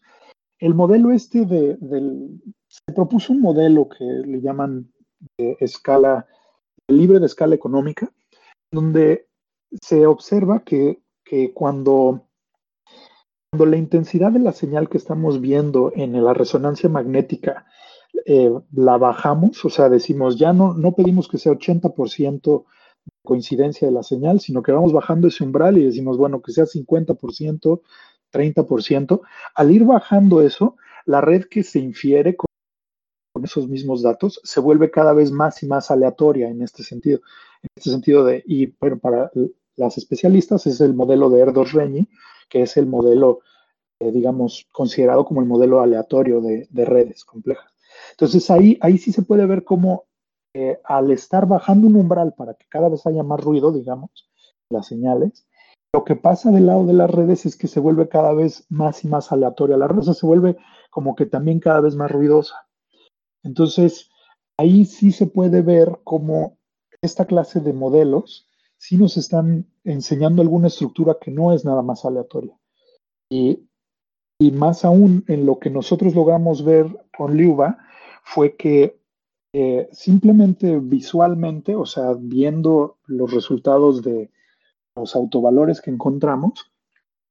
Speaker 5: El modelo este de, del, se propuso un modelo que le llaman de escala, libre de escala económica, donde se observa que, que cuando cuando la intensidad de la señal que estamos viendo en la resonancia magnética eh, la bajamos, o sea, decimos, ya no, no pedimos que sea 80% coincidencia de la señal, sino que vamos bajando ese umbral y decimos, bueno, que sea 50%, 30%. Al ir bajando eso, la red que se infiere con esos mismos datos se vuelve cada vez más y más aleatoria en este sentido. En este sentido de, y bueno, para las especialistas es el modelo de Erdos-Renyi, que es el modelo, eh, digamos, considerado como el modelo aleatorio de, redes complejas. Entonces ahí, ahí sí se puede ver cómo eh, al estar bajando un umbral para que cada vez haya más ruido, digamos, las señales, lo que pasa del lado de las redes es que se vuelve cada vez más y más aleatoria. La red se vuelve como que también cada vez más ruidosa. Entonces, ahí sí se puede ver cómo esta clase de modelos sí nos están enseñando alguna estructura que no es nada más aleatoria. Y, más aún en lo que nosotros logramos ver con Liuba fue que eh, simplemente visualmente, o sea, viendo los resultados de los autovalores que encontramos,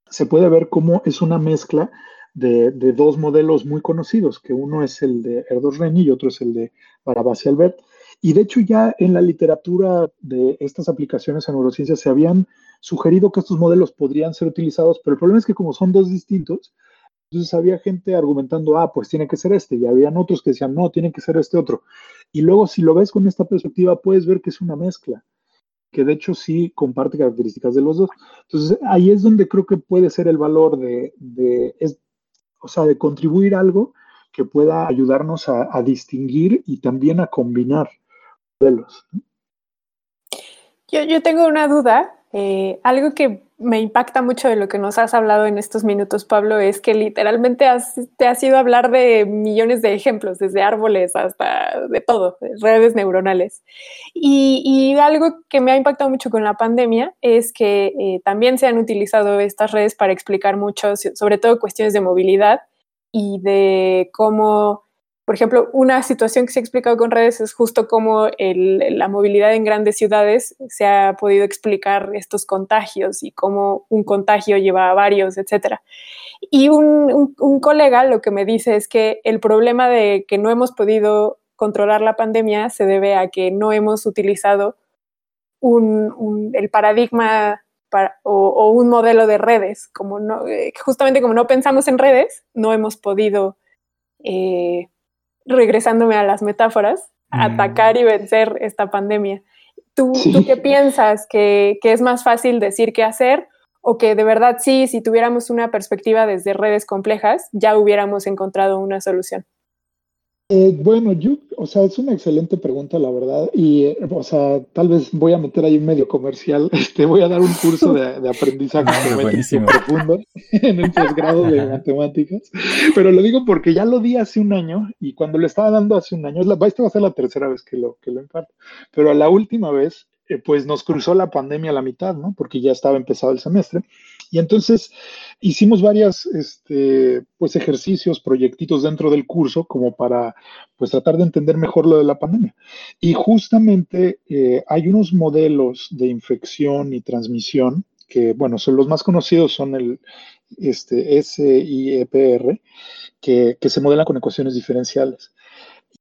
Speaker 5: se puede ver cómo es una mezcla de, dos modelos muy conocidos, que uno es el de Erdos Reni y otro es el de Barabás y Albert. Y de hecho ya en la literatura de estas aplicaciones en neurociencia se habían sugerido que estos modelos podrían ser utilizados, pero el problema es que como son dos distintos, entonces había gente argumentando, ah, pues tiene que ser este, y habían otros que decían, no, tiene que ser este otro. Y luego si lo ves con esta perspectiva, puedes ver que es una mezcla, que de hecho sí comparte características de los dos. Entonces ahí es donde creo que puede ser el valor de, o sea, de contribuir algo que pueda ayudarnos a, distinguir y también a combinar
Speaker 3: Yo, yo tengo una duda, eh, algo que me impacta mucho de lo que nos has hablado en estos minutos, Pablo, es que literalmente te has ido a hablar de millones de ejemplos, desde árboles hasta de todo, redes neuronales. Y, algo que me ha impactado mucho con la pandemia es que eh, también se han utilizado estas redes para explicar mucho, sobre todo cuestiones de movilidad y de cómo por ejemplo, una situación que se ha explicado con redes es justo cómo la movilidad en grandes ciudades se ha podido explicar estos contagios y cómo un contagio lleva a varios, etc. Y un, colega lo que me dice es que el problema de que no hemos podido controlar la pandemia se debe a que no hemos utilizado el paradigma o, un modelo de redes. Como no, eh, justamente como no pensamos en redes, no hemos podido eh, regresándome a las metáforas, mm. atacar y vencer esta pandemia. ¿Tú, ¿tú qué piensas? ¿Que, ¿Que, es más fácil decir que hacer? ¿O que de verdad sí, si tuviéramos una perspectiva desde redes complejas, ya hubiéramos encontrado una solución?
Speaker 5: Eh, bueno, yo, o sea, es una excelente pregunta, la verdad. Y, eh, o sea, tal vez voy a meter ahí un medio comercial. Este, voy a dar un curso de, aprendizaje ah, profundo en el posgrado de matemáticas. Pero lo digo porque ya lo di hace un año y cuando lo estaba dando hace un año, esta va a ser la tercera vez que lo, que lo imparto. Pero a la última vez, eh, pues nos cruzó la pandemia a la mitad, ¿no? Porque ya estaba empezado el semestre. Y entonces hicimos varios este, pues, ejercicios, proyectitos dentro del curso como para pues, tratar de entender mejor lo de la pandemia. Y justamente eh, hay unos modelos de infección y transmisión que, bueno, son los más conocidos son el este, SIEPR, que, que se modelan con ecuaciones diferenciales.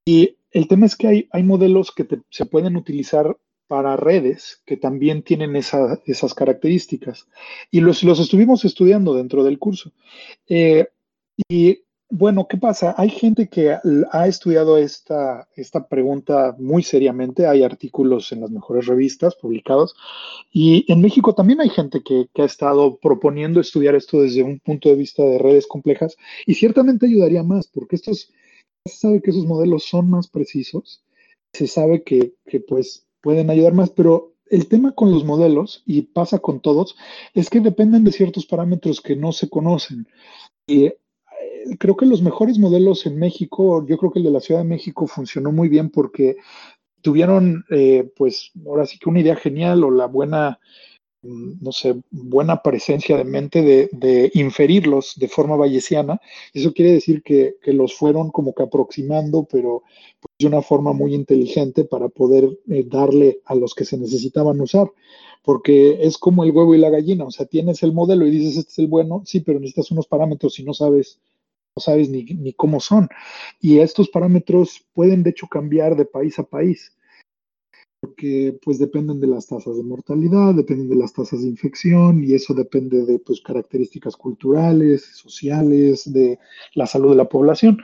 Speaker 5: Y el tema es que hay, hay modelos que se pueden utilizar para redes que también tienen esas características. Y los, los, estuvimos estudiando dentro del curso. Eh, y bueno, ¿qué pasa? Hay gente que ha estudiado esta, esta pregunta muy seriamente. Hay artículos en las mejores revistas publicados. Y en México también hay gente que, que ha estado proponiendo estudiar esto desde un punto de vista de redes complejas. Y ciertamente ayudaría más, porque estos, se sabe que esos modelos son más precisos. Se sabe que, que pues pueden ayudar más, pero el tema con los modelos, y pasa con todos, es que dependen de ciertos parámetros que no se conocen. Y eh, creo que los mejores modelos en México, yo creo que el de la Ciudad de México funcionó muy bien porque tuvieron, eh, pues, ahora sí que una idea genial o la buena no sé, buena presencia de mente de, inferirlos de forma bayesiana. Eso quiere decir que, los fueron como que aproximando, pero pues, de una forma muy inteligente para poder eh, darle a los que se necesitaban usar. Porque es como el huevo y la gallina, o sea, tienes el modelo y dices, este es el bueno, sí, pero necesitas unos parámetros y no sabes no sabes ni, ni cómo son. Y estos parámetros pueden de hecho cambiar de país a país porque pues dependen de las tasas de mortalidad, dependen de las tasas de infección y eso depende de pues características culturales, sociales, de la salud de la población.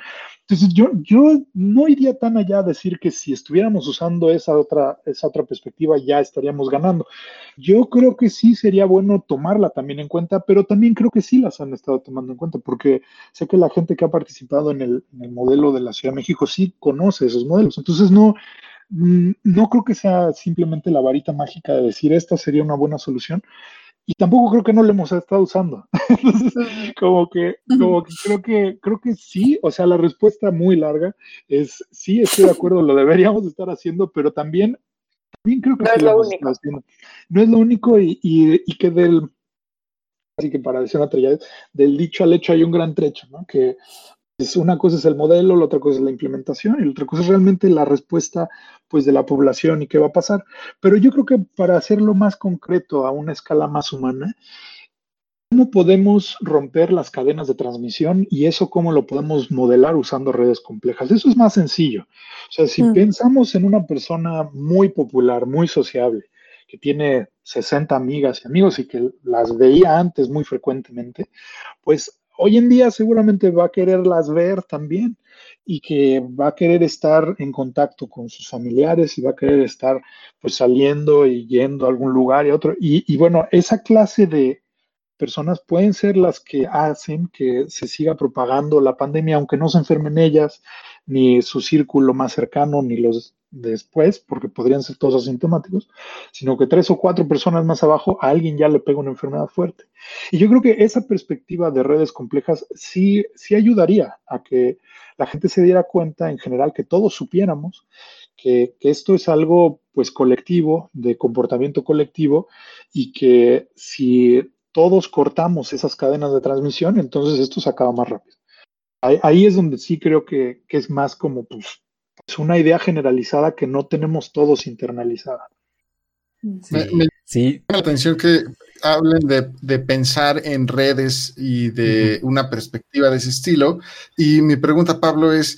Speaker 5: Entonces yo, yo no iría tan allá a decir que si estuviéramos usando esa otra, esa otra perspectiva ya estaríamos ganando. Yo creo que sí sería bueno tomarla también en cuenta, pero también creo que sí las han estado tomando en cuenta, porque sé que la gente que ha participado en el, en el modelo de la Ciudad de México sí conoce esos modelos. Entonces no, no creo que sea simplemente la varita mágica de decir esta sería una buena solución. Y tampoco creo que no lo hemos estado usando. como que, como que creo que creo que sí, o sea, la respuesta muy larga es sí, estoy de acuerdo, lo deberíamos estar haciendo, pero también, también creo que
Speaker 3: no es lo único.
Speaker 5: No es lo único y, y, que del, así que para decir una del dicho al hecho hay un gran trecho, ¿no? Que Es una cosa es el modelo, la otra cosa es la implementación y la otra cosa es realmente la respuesta pues de la población y qué va a pasar. Pero yo creo que para hacerlo más concreto a una escala más humana, ¿cómo podemos romper las cadenas de transmisión y eso cómo lo podemos modelar usando redes complejas? Eso es más sencillo. O sea, si mm. pensamos en una persona muy popular, muy sociable, que tiene 60 amigas y amigos y que las veía antes muy frecuentemente, pues hoy en día seguramente va a quererlas ver también y que va a querer estar en contacto con sus familiares y va a querer estar pues saliendo y yendo a algún lugar y otro. Y, y bueno, esa clase de personas pueden ser las que hacen que se siga propagando la pandemia, aunque no se enfermen ellas, ni su círculo más cercano, ni los después, porque podrían ser todos asintomáticos, sino que tres o cuatro personas más abajo a alguien ya le pega una enfermedad fuerte. Y yo creo que esa perspectiva de redes complejas sí, sí ayudaría a que la gente se diera cuenta en general, que todos supiéramos que, que esto es algo pues colectivo, de comportamiento colectivo, y que si todos cortamos esas cadenas de transmisión, entonces esto se acaba más rápido. Ahí, es donde sí creo que, que es más como pues, es una idea generalizada que no tenemos todos internalizada.
Speaker 4: Sí. Me, llama la atención que hablen de, pensar en redes y de una perspectiva de ese estilo. Y mi pregunta, Pablo, es,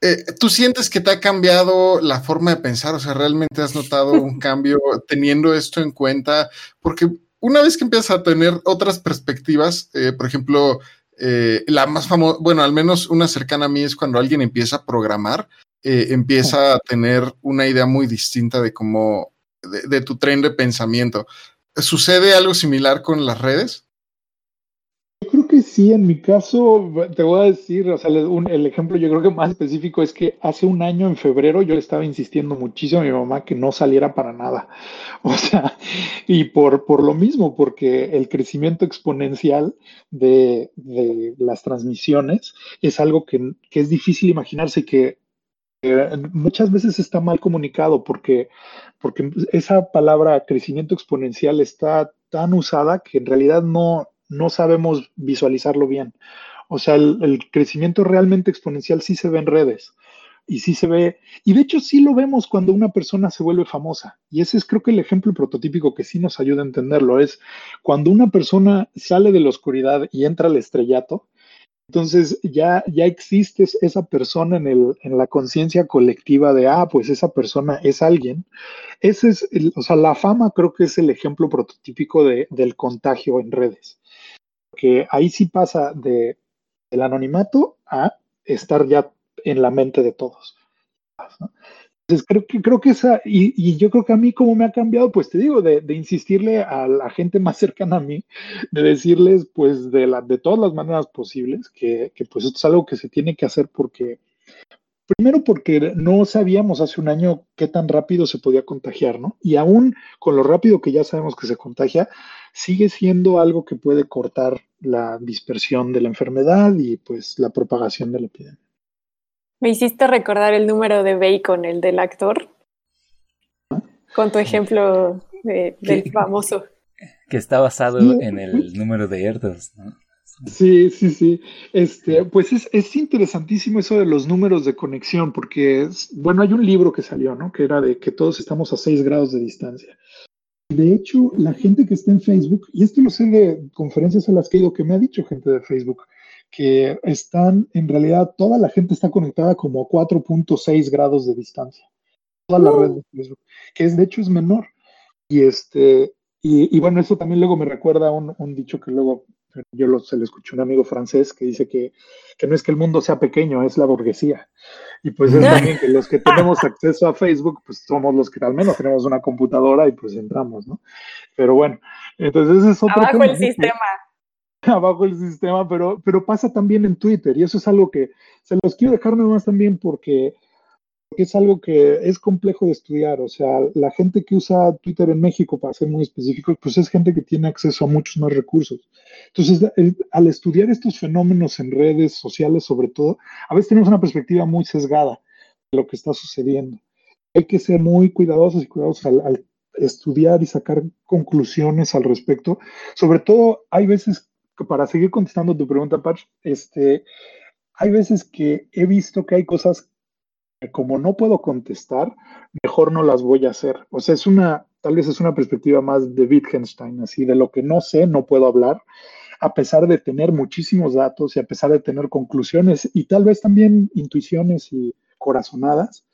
Speaker 4: eh, ¿tú sientes que te ha cambiado la forma de pensar? O sea, ¿realmente has notado un cambio teniendo esto en cuenta? Porque una vez que empiezas a tener otras perspectivas, eh, por ejemplo, eh, la más famosa, bueno, al menos una cercana a mí es cuando alguien empieza a programar eh, empieza a tener una idea muy distinta de cómo, de, tu tren de pensamiento. ¿Sucede algo similar con las redes?
Speaker 5: Yo creo que sí, en mi caso, te voy a decir, o sea, el ejemplo yo creo que más específico es que hace un año, en febrero, yo le estaba insistiendo muchísimo a mi mamá que no saliera para nada. O sea, y por, por lo mismo, porque el crecimiento exponencial de, de las transmisiones es algo que, que, es difícil imaginarse que muchas veces está mal comunicado porque, porque esa palabra crecimiento exponencial está tan usada que en realidad no, no sabemos visualizarlo bien. O sea, el, crecimiento realmente exponencial sí se ve en redes y sí se ve, y de hecho sí lo vemos cuando una persona se vuelve famosa. Y ese es creo que el ejemplo prototípico que sí nos ayuda a entenderlo, es cuando una persona sale de la oscuridad y entra al estrellato, entonces ya, ya existe esa persona en, el, en la conciencia colectiva de, ah, pues esa persona es alguien. Ese es, o sea, la fama creo que es el ejemplo prototípico de, del contagio en redes. Que ahí sí pasa de, del anonimato a estar ya en la mente de todos. Entonces creo que, creo que esa, y, yo creo que a mí como me ha cambiado, pues te digo, de, insistirle a la gente más cercana a mí, de decirles pues de, la, de todas las maneras posibles que, que pues esto es algo que se tiene que hacer porque, primero porque no sabíamos hace un año qué tan rápido se podía contagiar, ¿no? Y aún con lo rápido que ya sabemos que se contagia, sigue siendo algo que puede cortar la dispersión de la enfermedad y pues la propagación de la epidemia.
Speaker 3: Me hiciste recordar el número de Bacon, el del actor, con tu ejemplo del famoso.
Speaker 2: Que está basado en el número de Erdos, ¿no?
Speaker 5: Sí, sí, sí. Este, pues es, es, interesantísimo eso de los números de conexión, porque, bueno, hay un libro que salió, ¿no? Que era de que todos estamos a 6 grados de distancia. De hecho, la gente que está en Facebook, y esto lo sé de conferencias a las que he ido, que me ha dicho gente de Facebook, que están, en realidad, toda la gente está conectada como a 4.6 grados de distancia. Toda la red de Facebook, que es, de hecho es menor. Y este, y, bueno, eso también luego me recuerda a un, un dicho que luego yo lo, se lo escuché a un amigo francés que dice que, que, no es que el mundo sea pequeño, es la burguesía. Y pues es también que los que tenemos acceso a Facebook, pues somos los que al menos tenemos una computadora y pues entramos, ¿no? Pero bueno, entonces es otro
Speaker 3: Abajo el sistema.
Speaker 5: abajo el sistema, pero, pero pasa también en Twitter y eso es algo que se los quiero dejar más también porque, es algo que es complejo de estudiar. O sea, la gente que usa Twitter en México, para ser muy específicos, pues es gente que tiene acceso a muchos más recursos. Entonces, al estudiar estos fenómenos en redes sociales, sobre todo, a veces tenemos una perspectiva muy sesgada de lo que está sucediendo. Hay que ser muy cuidadosos y cuidadosos al estudiar y sacar conclusiones al respecto. Sobre todo, hay veces para seguir contestando tu pregunta, Patch, este, hay veces que he visto que hay cosas que como no puedo contestar, mejor no las voy a hacer. O sea, es una, tal vez es una perspectiva más de Wittgenstein, así de lo que no sé, no puedo hablar, a pesar de tener muchísimos datos y a pesar de tener conclusiones y tal vez también intuiciones y corazonadas.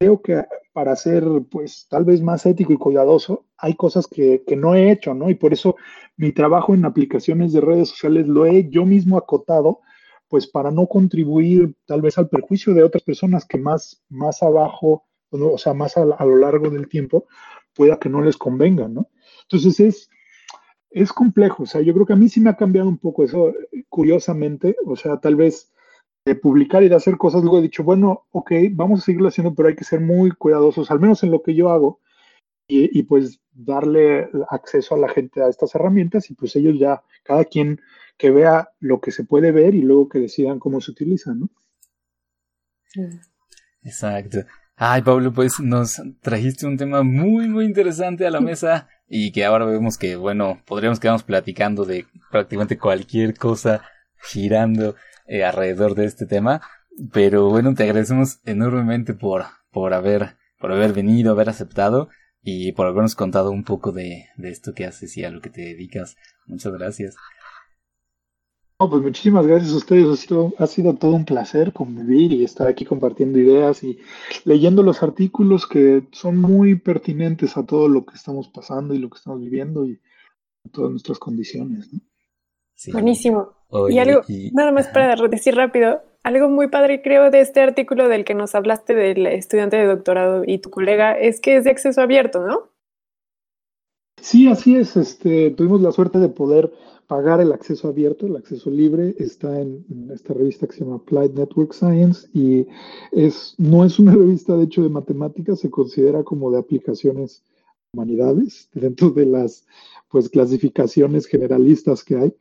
Speaker 5: Creo que para ser, pues, tal vez más ético y cuidadoso, hay cosas que, que no he hecho, ¿no? Y por eso mi trabajo en aplicaciones de redes sociales lo he yo mismo acotado pues para no contribuir tal vez al perjuicio de otras personas que más, más abajo, o sea, más a, lo largo del tiempo, pueda que no les convenga, ¿no? Entonces es, es complejo, o sea, yo creo que a mí sí me ha cambiado un poco eso, curiosamente, o sea, tal vez de publicar y de hacer cosas, luego he dicho, bueno, ok, vamos a seguirlo haciendo, pero hay que ser muy cuidadosos, al menos en lo que yo hago, y, y pues darle acceso a la gente a estas herramientas y pues ellos ya, cada quien que vea lo que se puede ver y luego que decidan cómo se utiliza, ¿no?
Speaker 2: Exacto. Ay, Pablo, pues nos trajiste un tema muy, muy interesante a la mesa y que ahora vemos que, bueno, podríamos quedarnos platicando de prácticamente cualquier cosa girando eh, alrededor de este tema. Pero bueno, te agradecemos enormemente por, por haber, por haber venido, haber aceptado y por habernos contado un poco de, de esto que haces y a lo que te dedicas. Muchas gracias.
Speaker 5: No, pues muchísimas gracias a ustedes. Ha sido, ha sido todo un placer convivir y estar aquí compartiendo ideas y leyendo los artículos que son muy pertinentes a todo lo que estamos pasando y lo que estamos viviendo y a todas nuestras condiciones.
Speaker 3: Buenísimo. Y algo, nada más para decir rápido, algo muy padre creo de este artículo del que nos hablaste del estudiante de doctorado y tu colega es que es de acceso abierto, ¿no?
Speaker 5: Sí, así es. Este, tuvimos la suerte de poder pagar el acceso abierto, el acceso libre, está en, esta revista que se llama Applied Network Science y es, no es una revista de hecho de matemáticas, se considera como de aplicaciones humanidades dentro de las pues clasificaciones generalistas que hay,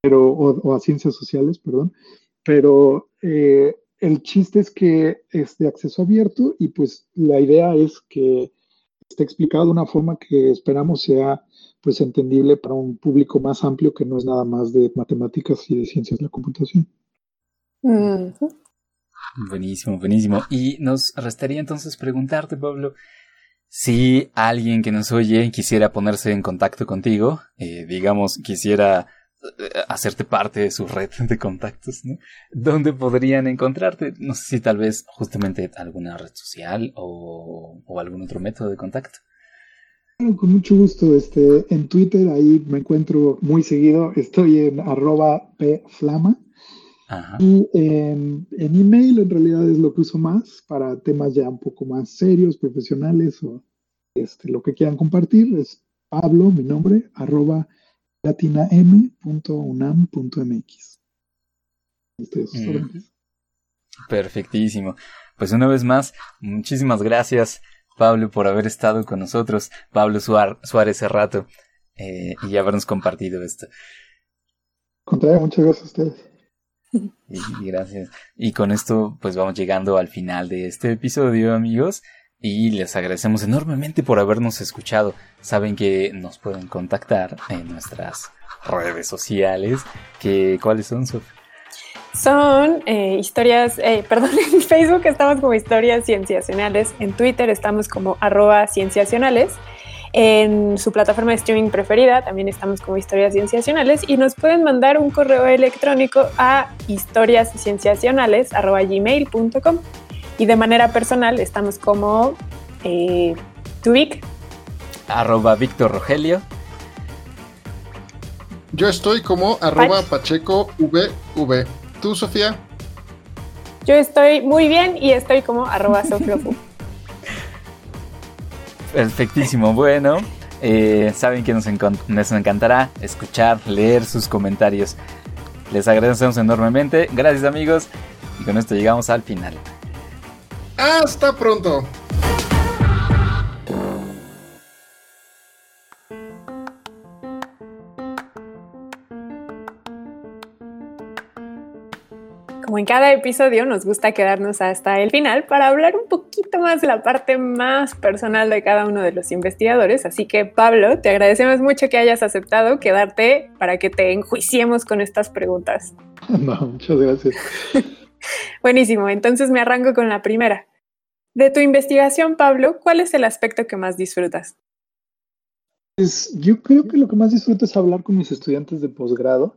Speaker 5: pero, o, a ciencias sociales, perdón, pero eh, el chiste es que es de acceso abierto y pues la idea es que esté explicado de una forma que esperamos sea pues entendible para un público más amplio que no es nada más de matemáticas y de ciencias de la computación.
Speaker 2: Buenísimo, buenísimo. Y nos restaría entonces preguntarte, Pablo, si alguien que nos oye quisiera ponerse en contacto contigo, eh, digamos, quisiera hacerte parte de su red de contactos, ¿no? ¿Dónde podrían encontrarte? No sé si tal vez justamente alguna red social o, o algún otro método de contacto.
Speaker 5: Con mucho gusto. Este, en Twitter ahí me encuentro muy seguido. Estoy en arroba pflama. Y en, en, email en realidad es lo que uso más para temas ya un poco más serios, profesionales o este, lo que quieran compartir. Es Pablo, mi nombre, arroba latinam.unam.mx.
Speaker 2: Perfectísimo. Pues una vez más, muchísimas gracias Pablo, por haber estado con nosotros, Pablo Suárez Cerrato, eh, y habernos compartido esto.
Speaker 5: Contrario, muchas gracias a ustedes.
Speaker 2: Y, gracias. Y con esto, pues vamos llegando al final de este episodio, amigos. Y les agradecemos enormemente por habernos escuchado. Saben que nos pueden contactar en nuestras redes sociales. Que, ¿Cuáles son?
Speaker 3: Son eh, historias, eh, perdón, en Facebook estamos como historias cienciacionales, en Twitter estamos como arroba cienciacionales, en su plataforma de streaming preferida también estamos como historias cienciacionales y nos pueden mandar un correo electrónico a historiascienciacionales.gmail.com y de manera personal estamos como eh, Tuvic.
Speaker 2: Arroba Víctor Rogelio.
Speaker 4: Yo estoy como arroba Pacheco VV. ¿Tú, Sofía?
Speaker 3: Yo estoy muy bien y estoy como arroba soflofu.
Speaker 2: Perfectísimo. Bueno, eh, saben que nos, nos encantará escuchar, leer sus comentarios. Les agradecemos enormemente. Gracias amigos. Y con esto llegamos al final.
Speaker 4: Hasta pronto.
Speaker 3: como en cada episodio, nos gusta quedarnos hasta el final para hablar un poquito más de la parte más personal de cada uno de los investigadores. Así que, Pablo, te agradecemos mucho que hayas aceptado quedarte para que te enjuiciemos con estas preguntas.
Speaker 5: No, muchas gracias.
Speaker 3: Buenísimo, entonces me arranco con la primera. De tu investigación, Pablo, ¿cuál es el aspecto que más disfrutas?
Speaker 5: Pues, yo creo que lo que más disfruto es hablar con mis estudiantes de posgrado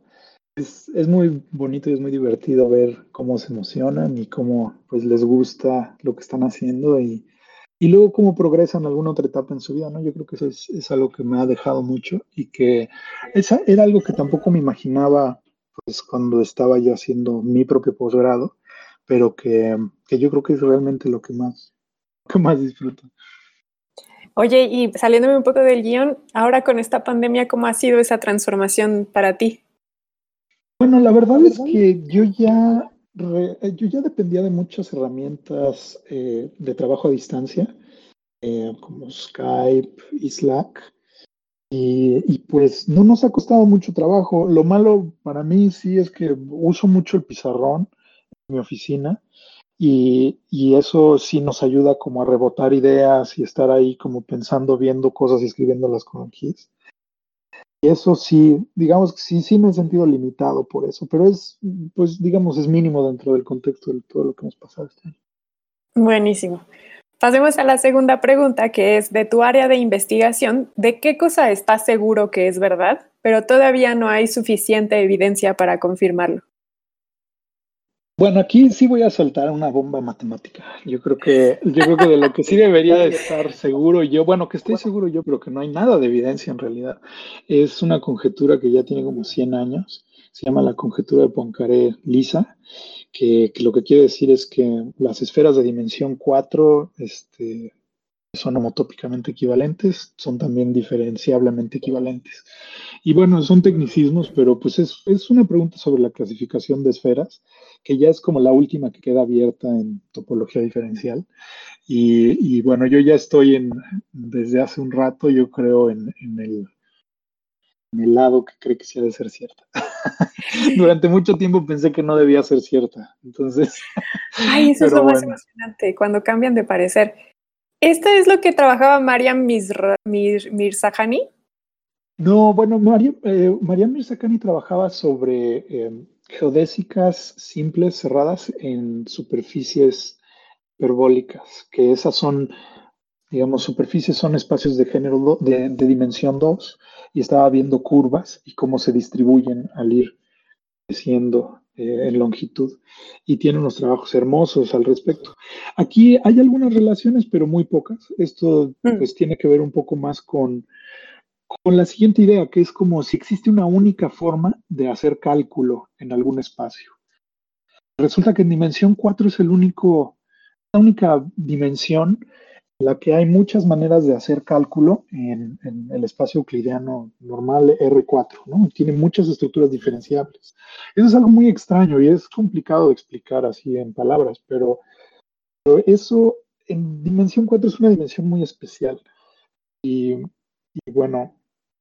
Speaker 5: es, es, muy bonito y es muy divertido ver cómo se emocionan y cómo pues les gusta lo que están haciendo y, y luego cómo progresan en alguna otra etapa en su vida, ¿no? Yo creo que eso es, es, algo que me ha dejado mucho y que esa era algo que tampoco me imaginaba pues cuando estaba yo haciendo mi propio posgrado, pero que, que, yo creo que es realmente lo que más, lo que más disfruto.
Speaker 3: Oye, y saliéndome un poco del guion, ahora con esta pandemia, ¿cómo ha sido esa transformación para ti?
Speaker 5: Bueno, la verdad es que yo ya, yo ya dependía de muchas herramientas eh, de trabajo a distancia, eh, como Skype y Slack. Y, y, pues no nos ha costado mucho trabajo. Lo malo para mí sí es que uso mucho el pizarrón en mi oficina y, y, eso sí nos ayuda como a rebotar ideas y estar ahí como pensando, viendo cosas y escribiéndolas con keys eso sí, digamos que sí, sí me he sentido limitado por eso, pero es, pues digamos, es mínimo dentro del contexto de todo lo que hemos pasado este año.
Speaker 3: Buenísimo. Pasemos a la segunda pregunta, que es de tu área de investigación, ¿de qué cosa estás seguro que es verdad, pero todavía no hay suficiente evidencia para confirmarlo?
Speaker 5: Bueno, aquí sí voy a soltar una bomba matemática. Yo creo que, yo creo que de lo que sí debería de estar seguro yo, bueno, que estoy seguro yo, pero que no hay nada de evidencia en realidad, es una conjetura que ya tiene como 100 años. Se llama la conjetura de Poincaré-Lisa, que, que, lo que quiere decir es que las esferas de dimensión 4 este, son homotópicamente equivalentes, son también diferenciablemente equivalentes. Y bueno, son tecnicismos, pero pues es, es, una pregunta sobre la clasificación de esferas, que ya es como la última que queda abierta en topología diferencial. Y, y bueno, yo ya estoy en, desde hace un rato, yo creo, en, en, el, en el lado que cree que sí ha de ser cierta. Durante mucho tiempo pensé que no debía ser cierta. Entonces.
Speaker 3: Ay, eso es lo más emocionante, cuando cambian de parecer. ¿Esto es lo que trabajaba Mariam Mir, Mirzahani?
Speaker 5: No, bueno, Mariam, eh, Mariam trabajaba sobre eh, geodésicas simples cerradas en superficies hiperbólicas, que esas son, digamos, superficies son espacios de género de, de dimensión 2 y estaba viendo curvas y cómo se distribuyen al ir creciendo eh, en longitud y tiene unos trabajos hermosos al respecto. Aquí hay algunas relaciones, pero muy pocas. Esto mm. pues tiene que ver un poco más con, con la siguiente idea, que es como si existe una única forma de hacer cálculo en algún espacio. Resulta que en dimensión 4 es el único, la única dimensión la que hay muchas maneras de hacer cálculo en, en, el espacio euclidiano normal R4, ¿no? Tiene muchas estructuras diferenciables. Eso es algo muy extraño y es complicado de explicar así en palabras, pero, pero eso en dimensión 4 es una dimensión muy especial. Y, y, bueno,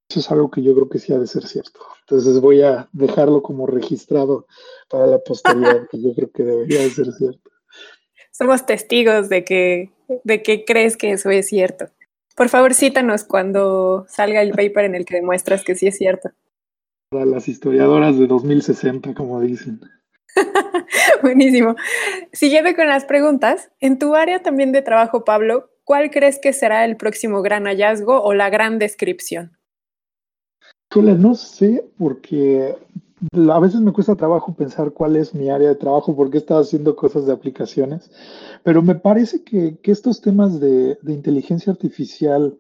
Speaker 5: eso es algo que yo creo que sí ha de ser cierto. Entonces voy a dejarlo como registrado para la posteridad, que yo creo que debería de ser cierto
Speaker 3: somos testigos de que, de que crees que eso es cierto. Por favor, cítanos cuando salga el paper en el que demuestras que sí es cierto.
Speaker 5: Para las historiadoras de 2060, como dicen.
Speaker 3: Buenísimo. Siguiendo con las preguntas, en tu área también de trabajo, Pablo, ¿cuál crees que será el próximo gran hallazgo o la gran descripción?
Speaker 5: No sé, porque a veces me cuesta trabajo pensar cuál es mi área de trabajo porque he haciendo cosas de aplicaciones, pero me parece que, que estos temas de, de, inteligencia artificial,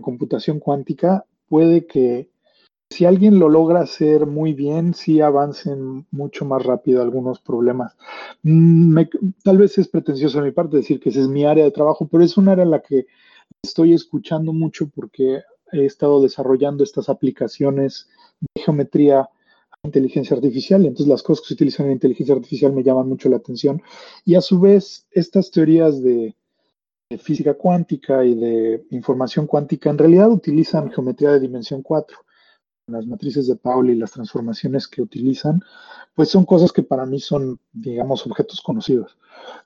Speaker 5: computación cuántica, puede que si alguien lo logra hacer muy bien, sí avancen mucho más rápido algunos problemas. Mm, tal vez es pretencioso de mi parte decir que esa es mi área de trabajo, pero es un área en la que estoy escuchando mucho porque he estado desarrollando estas aplicaciones de geometría inteligencia artificial, entonces las cosas que se utilizan en inteligencia artificial me llaman mucho la atención. Y a su vez, estas teorías de, de, física cuántica y de información cuántica en realidad utilizan geometría de dimensión 4. las matrices de Pauli y las transformaciones que utilizan, pues son cosas que para mí son, digamos, objetos conocidos.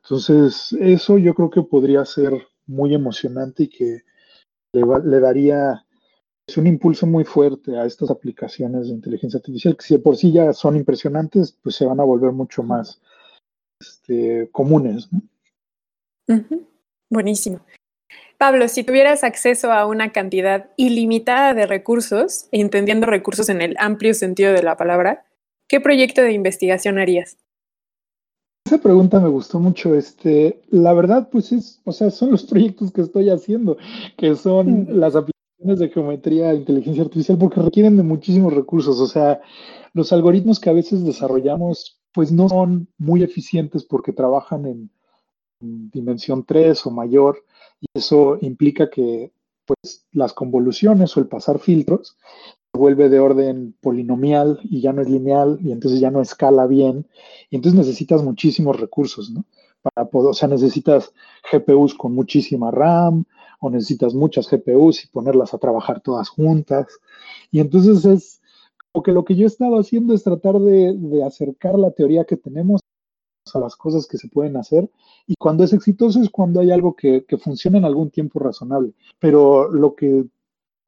Speaker 5: Entonces, eso yo creo que podría ser muy emocionante y que le, daría pues, un impulso muy fuerte a estas aplicaciones de inteligencia artificial, que si de por sí ya son impresionantes, pues se van a volver mucho más este, comunes.
Speaker 3: Buenísimo. Pablo, si tuvieras acceso a una cantidad ilimitada de recursos, entendiendo recursos en el amplio sentido de la palabra, ¿qué proyecto de investigación harías?
Speaker 5: Esa pregunta me gustó mucho. Este, la verdad, pues es, o sea, son los proyectos que estoy haciendo, que son las aplicaciones de geometría e inteligencia artificial, porque requieren de muchísimos recursos. O sea, los algoritmos que a veces desarrollamos, pues no son muy eficientes porque trabajan en, en dimensión 3 o mayor, y eso implica que pues las convoluciones o el pasar filtros vuelve de orden polinomial y ya no es lineal y entonces ya no escala bien y entonces necesitas muchísimos recursos, ¿no? Para poder, o sea, necesitas GPUs con muchísima RAM o necesitas muchas GPUs y ponerlas a trabajar todas juntas y entonces es como lo que yo he estado haciendo es tratar de, de acercar la teoría que tenemos a las cosas que se pueden hacer y cuando es exitoso es cuando hay algo que, que funciona en algún tiempo razonable. Pero lo que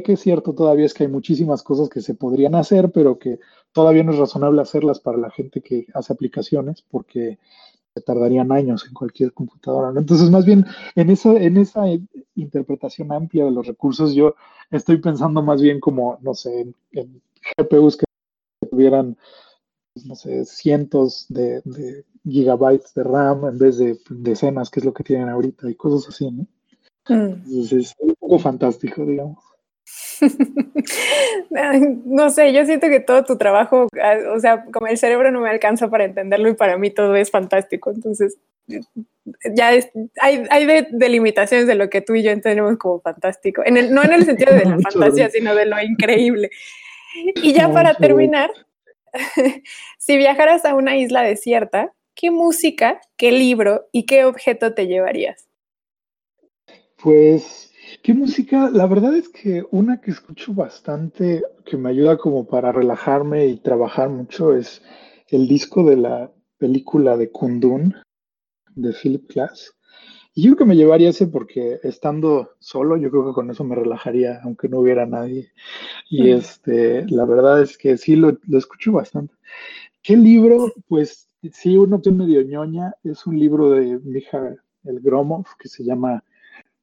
Speaker 5: que es cierto todavía es que hay muchísimas cosas que se podrían hacer, pero que todavía no es razonable hacerlas para la gente que hace aplicaciones porque se tardarían años en cualquier computadora. Entonces, más bien, en esa, en esa interpretación amplia de los recursos, yo estoy pensando más bien como, no sé, en, GPUs que tuvieran, no sé, cientos de, gigabytes de RAM en vez de decenas, que es lo que tienen ahorita, y cosas así, ¿no? Mm. Entonces, es un poco fantástico, digamos.
Speaker 3: no sé, yo siento que todo tu trabajo, ah, o sea, como el cerebro no me alcanza para entenderlo y para mí todo es fantástico. Entonces, ya hay, hay delimitaciones de lo que tú y yo entendemos como fantástico. En el, no en el sentido de la fantasía, sino de lo increíble. Y ya para terminar, si viajaras a una isla desierta, ¿qué música, qué libro y qué objeto te llevarías?
Speaker 5: Pues ¿Qué música? La verdad es que una que escucho bastante, que me ayuda como para relajarme y trabajar mucho, es el disco de la película de Kundun de Philip Glass. Y yo creo que me llevaría ese porque estando solo, yo creo que con eso me relajaría, aunque no hubiera nadie. Y este, la verdad es que sí lo, lo escucho bastante. ¿Qué libro? Pues sí, uno que es medio ñoña, es un libro de Mija el Gromov que se llama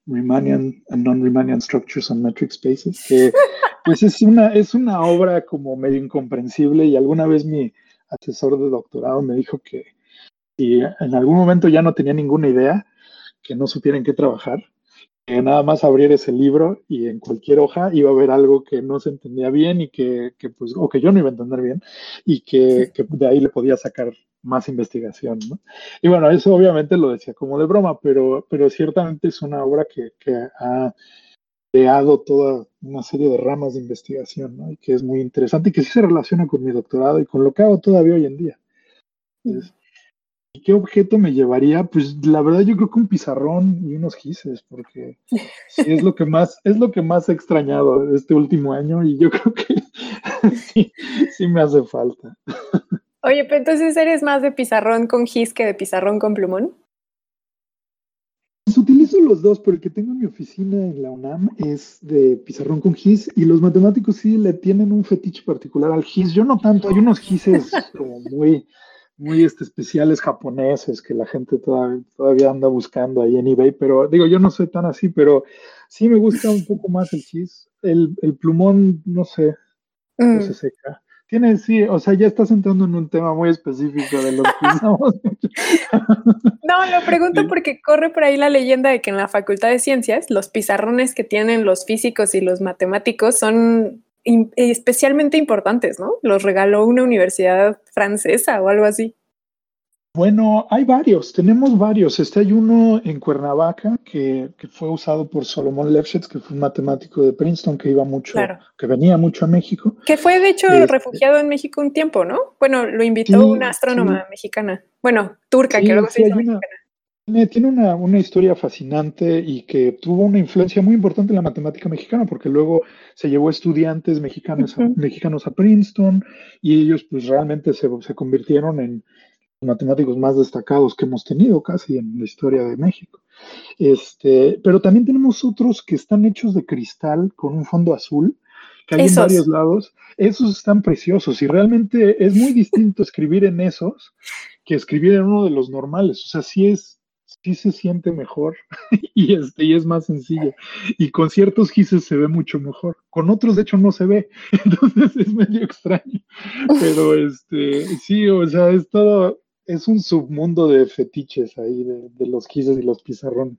Speaker 5: Riemannian and Non-Riemannian Structures and Metric Spaces, que pues es una, es una obra como medio incomprensible y alguna vez mi asesor de doctorado me dijo que si en algún momento ya no tenía ninguna idea, que no supiera en qué trabajar, que nada más abrir ese libro y en cualquier hoja iba a haber algo que no se entendía bien y que, que pues, o que yo no iba a entender bien y que, que de ahí le podía sacar más investigación, ¿no? Y bueno, eso obviamente lo decía como de broma, pero, pero ciertamente es una obra que, que ha creado toda una serie de ramas de investigación, ¿no? Y que es muy interesante y que sí se relaciona con mi doctorado y con lo que hago todavía hoy en día. ¿Y qué objeto me llevaría? Pues la verdad yo creo que un pizarrón y unos gises, porque sí es lo que más, es lo que más he extrañado este último año y yo creo que sí, sí me hace falta.
Speaker 3: Oye, pero entonces eres más de pizarrón con gis que de pizarrón con plumón.
Speaker 5: Pues utilizo los dos, pero el que tengo en mi oficina en la UNAM es de pizarrón con gis y los matemáticos sí le tienen un fetiche particular al gis. Yo no tanto, hay unos gises como muy, muy este, especiales japoneses que la gente todavía, todavía anda buscando ahí en eBay, pero digo, yo no soy tan así, pero sí me gusta un poco más el gis. El, el plumón, no sé, no mm. se seca. Tiene, sí, o sea, ya estás entrando en un tema muy específico de lo que usamos.
Speaker 3: no, lo pregunto porque corre por ahí la leyenda de que en la Facultad de Ciencias los pizarrones que tienen los físicos y los matemáticos son especialmente importantes, ¿no? Los regaló una universidad francesa o algo así.
Speaker 5: Bueno, hay varios, tenemos varios. Este hay uno en Cuernavaca que, fue usado por Solomon Lefschetz, que fue un matemático de Princeton que iba mucho, que venía mucho a México.
Speaker 3: Que fue de hecho este refugiado en México un tiempo, ¿no? Bueno, lo invitó una astrónoma mexicana, bueno, turca, que luego se hizo mexicana.
Speaker 5: tiene una, una, historia fascinante y que tuvo una influencia muy importante en la matemática mexicana, porque luego se llevó estudiantes mexicanos, a, mexicanos a Princeton y ellos pues realmente se, se convirtieron en matemáticos más destacados que hemos tenido casi en la historia de México. Este, pero también tenemos otros que están hechos de cristal con un fondo azul, que hay en varios lados. Esos están preciosos y realmente es muy distinto escribir en esos que escribir en uno de los normales. O sea, sí es, sí se siente mejor y, este, y es más sencillo. Y con ciertos gises se ve mucho mejor. Con otros, de hecho, no se ve. Entonces es medio extraño. Pero este, sí, o sea, es todo, es un submundo de fetiches ahí, de, los gises y los pizarrones.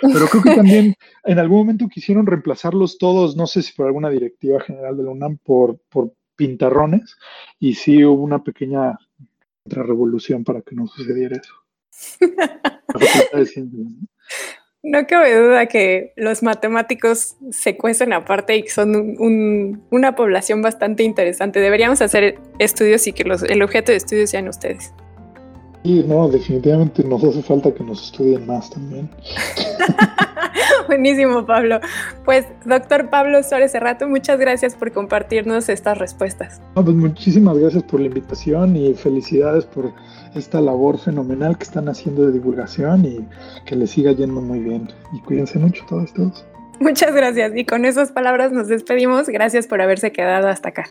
Speaker 5: Pero creo que también en algún momento quisieron reemplazarlos todos, no sé si por alguna directiva general de la UNAM, por, por pintarrones, y sí hubo una pequeña revolución para que no sucediera eso.
Speaker 3: No cabe duda que los matemáticos se cuecen aparte y son una población bastante interesante. Deberíamos hacer estudios y que el objeto de estudio sean ustedes.
Speaker 5: Sí, no, definitivamente nos hace falta que nos estudien más también.
Speaker 3: Buenísimo, Pablo. Pues, doctor Pablo Suárez Cerrato, muchas gracias por compartirnos estas respuestas.
Speaker 5: pues muchísimas gracias por la invitación y felicidades por esta labor fenomenal que están haciendo de divulgación y que les siga yendo muy bien. Y cuídense mucho todos, todos.
Speaker 3: Muchas gracias. Y con esas palabras nos despedimos. Gracias por haberse quedado hasta acá.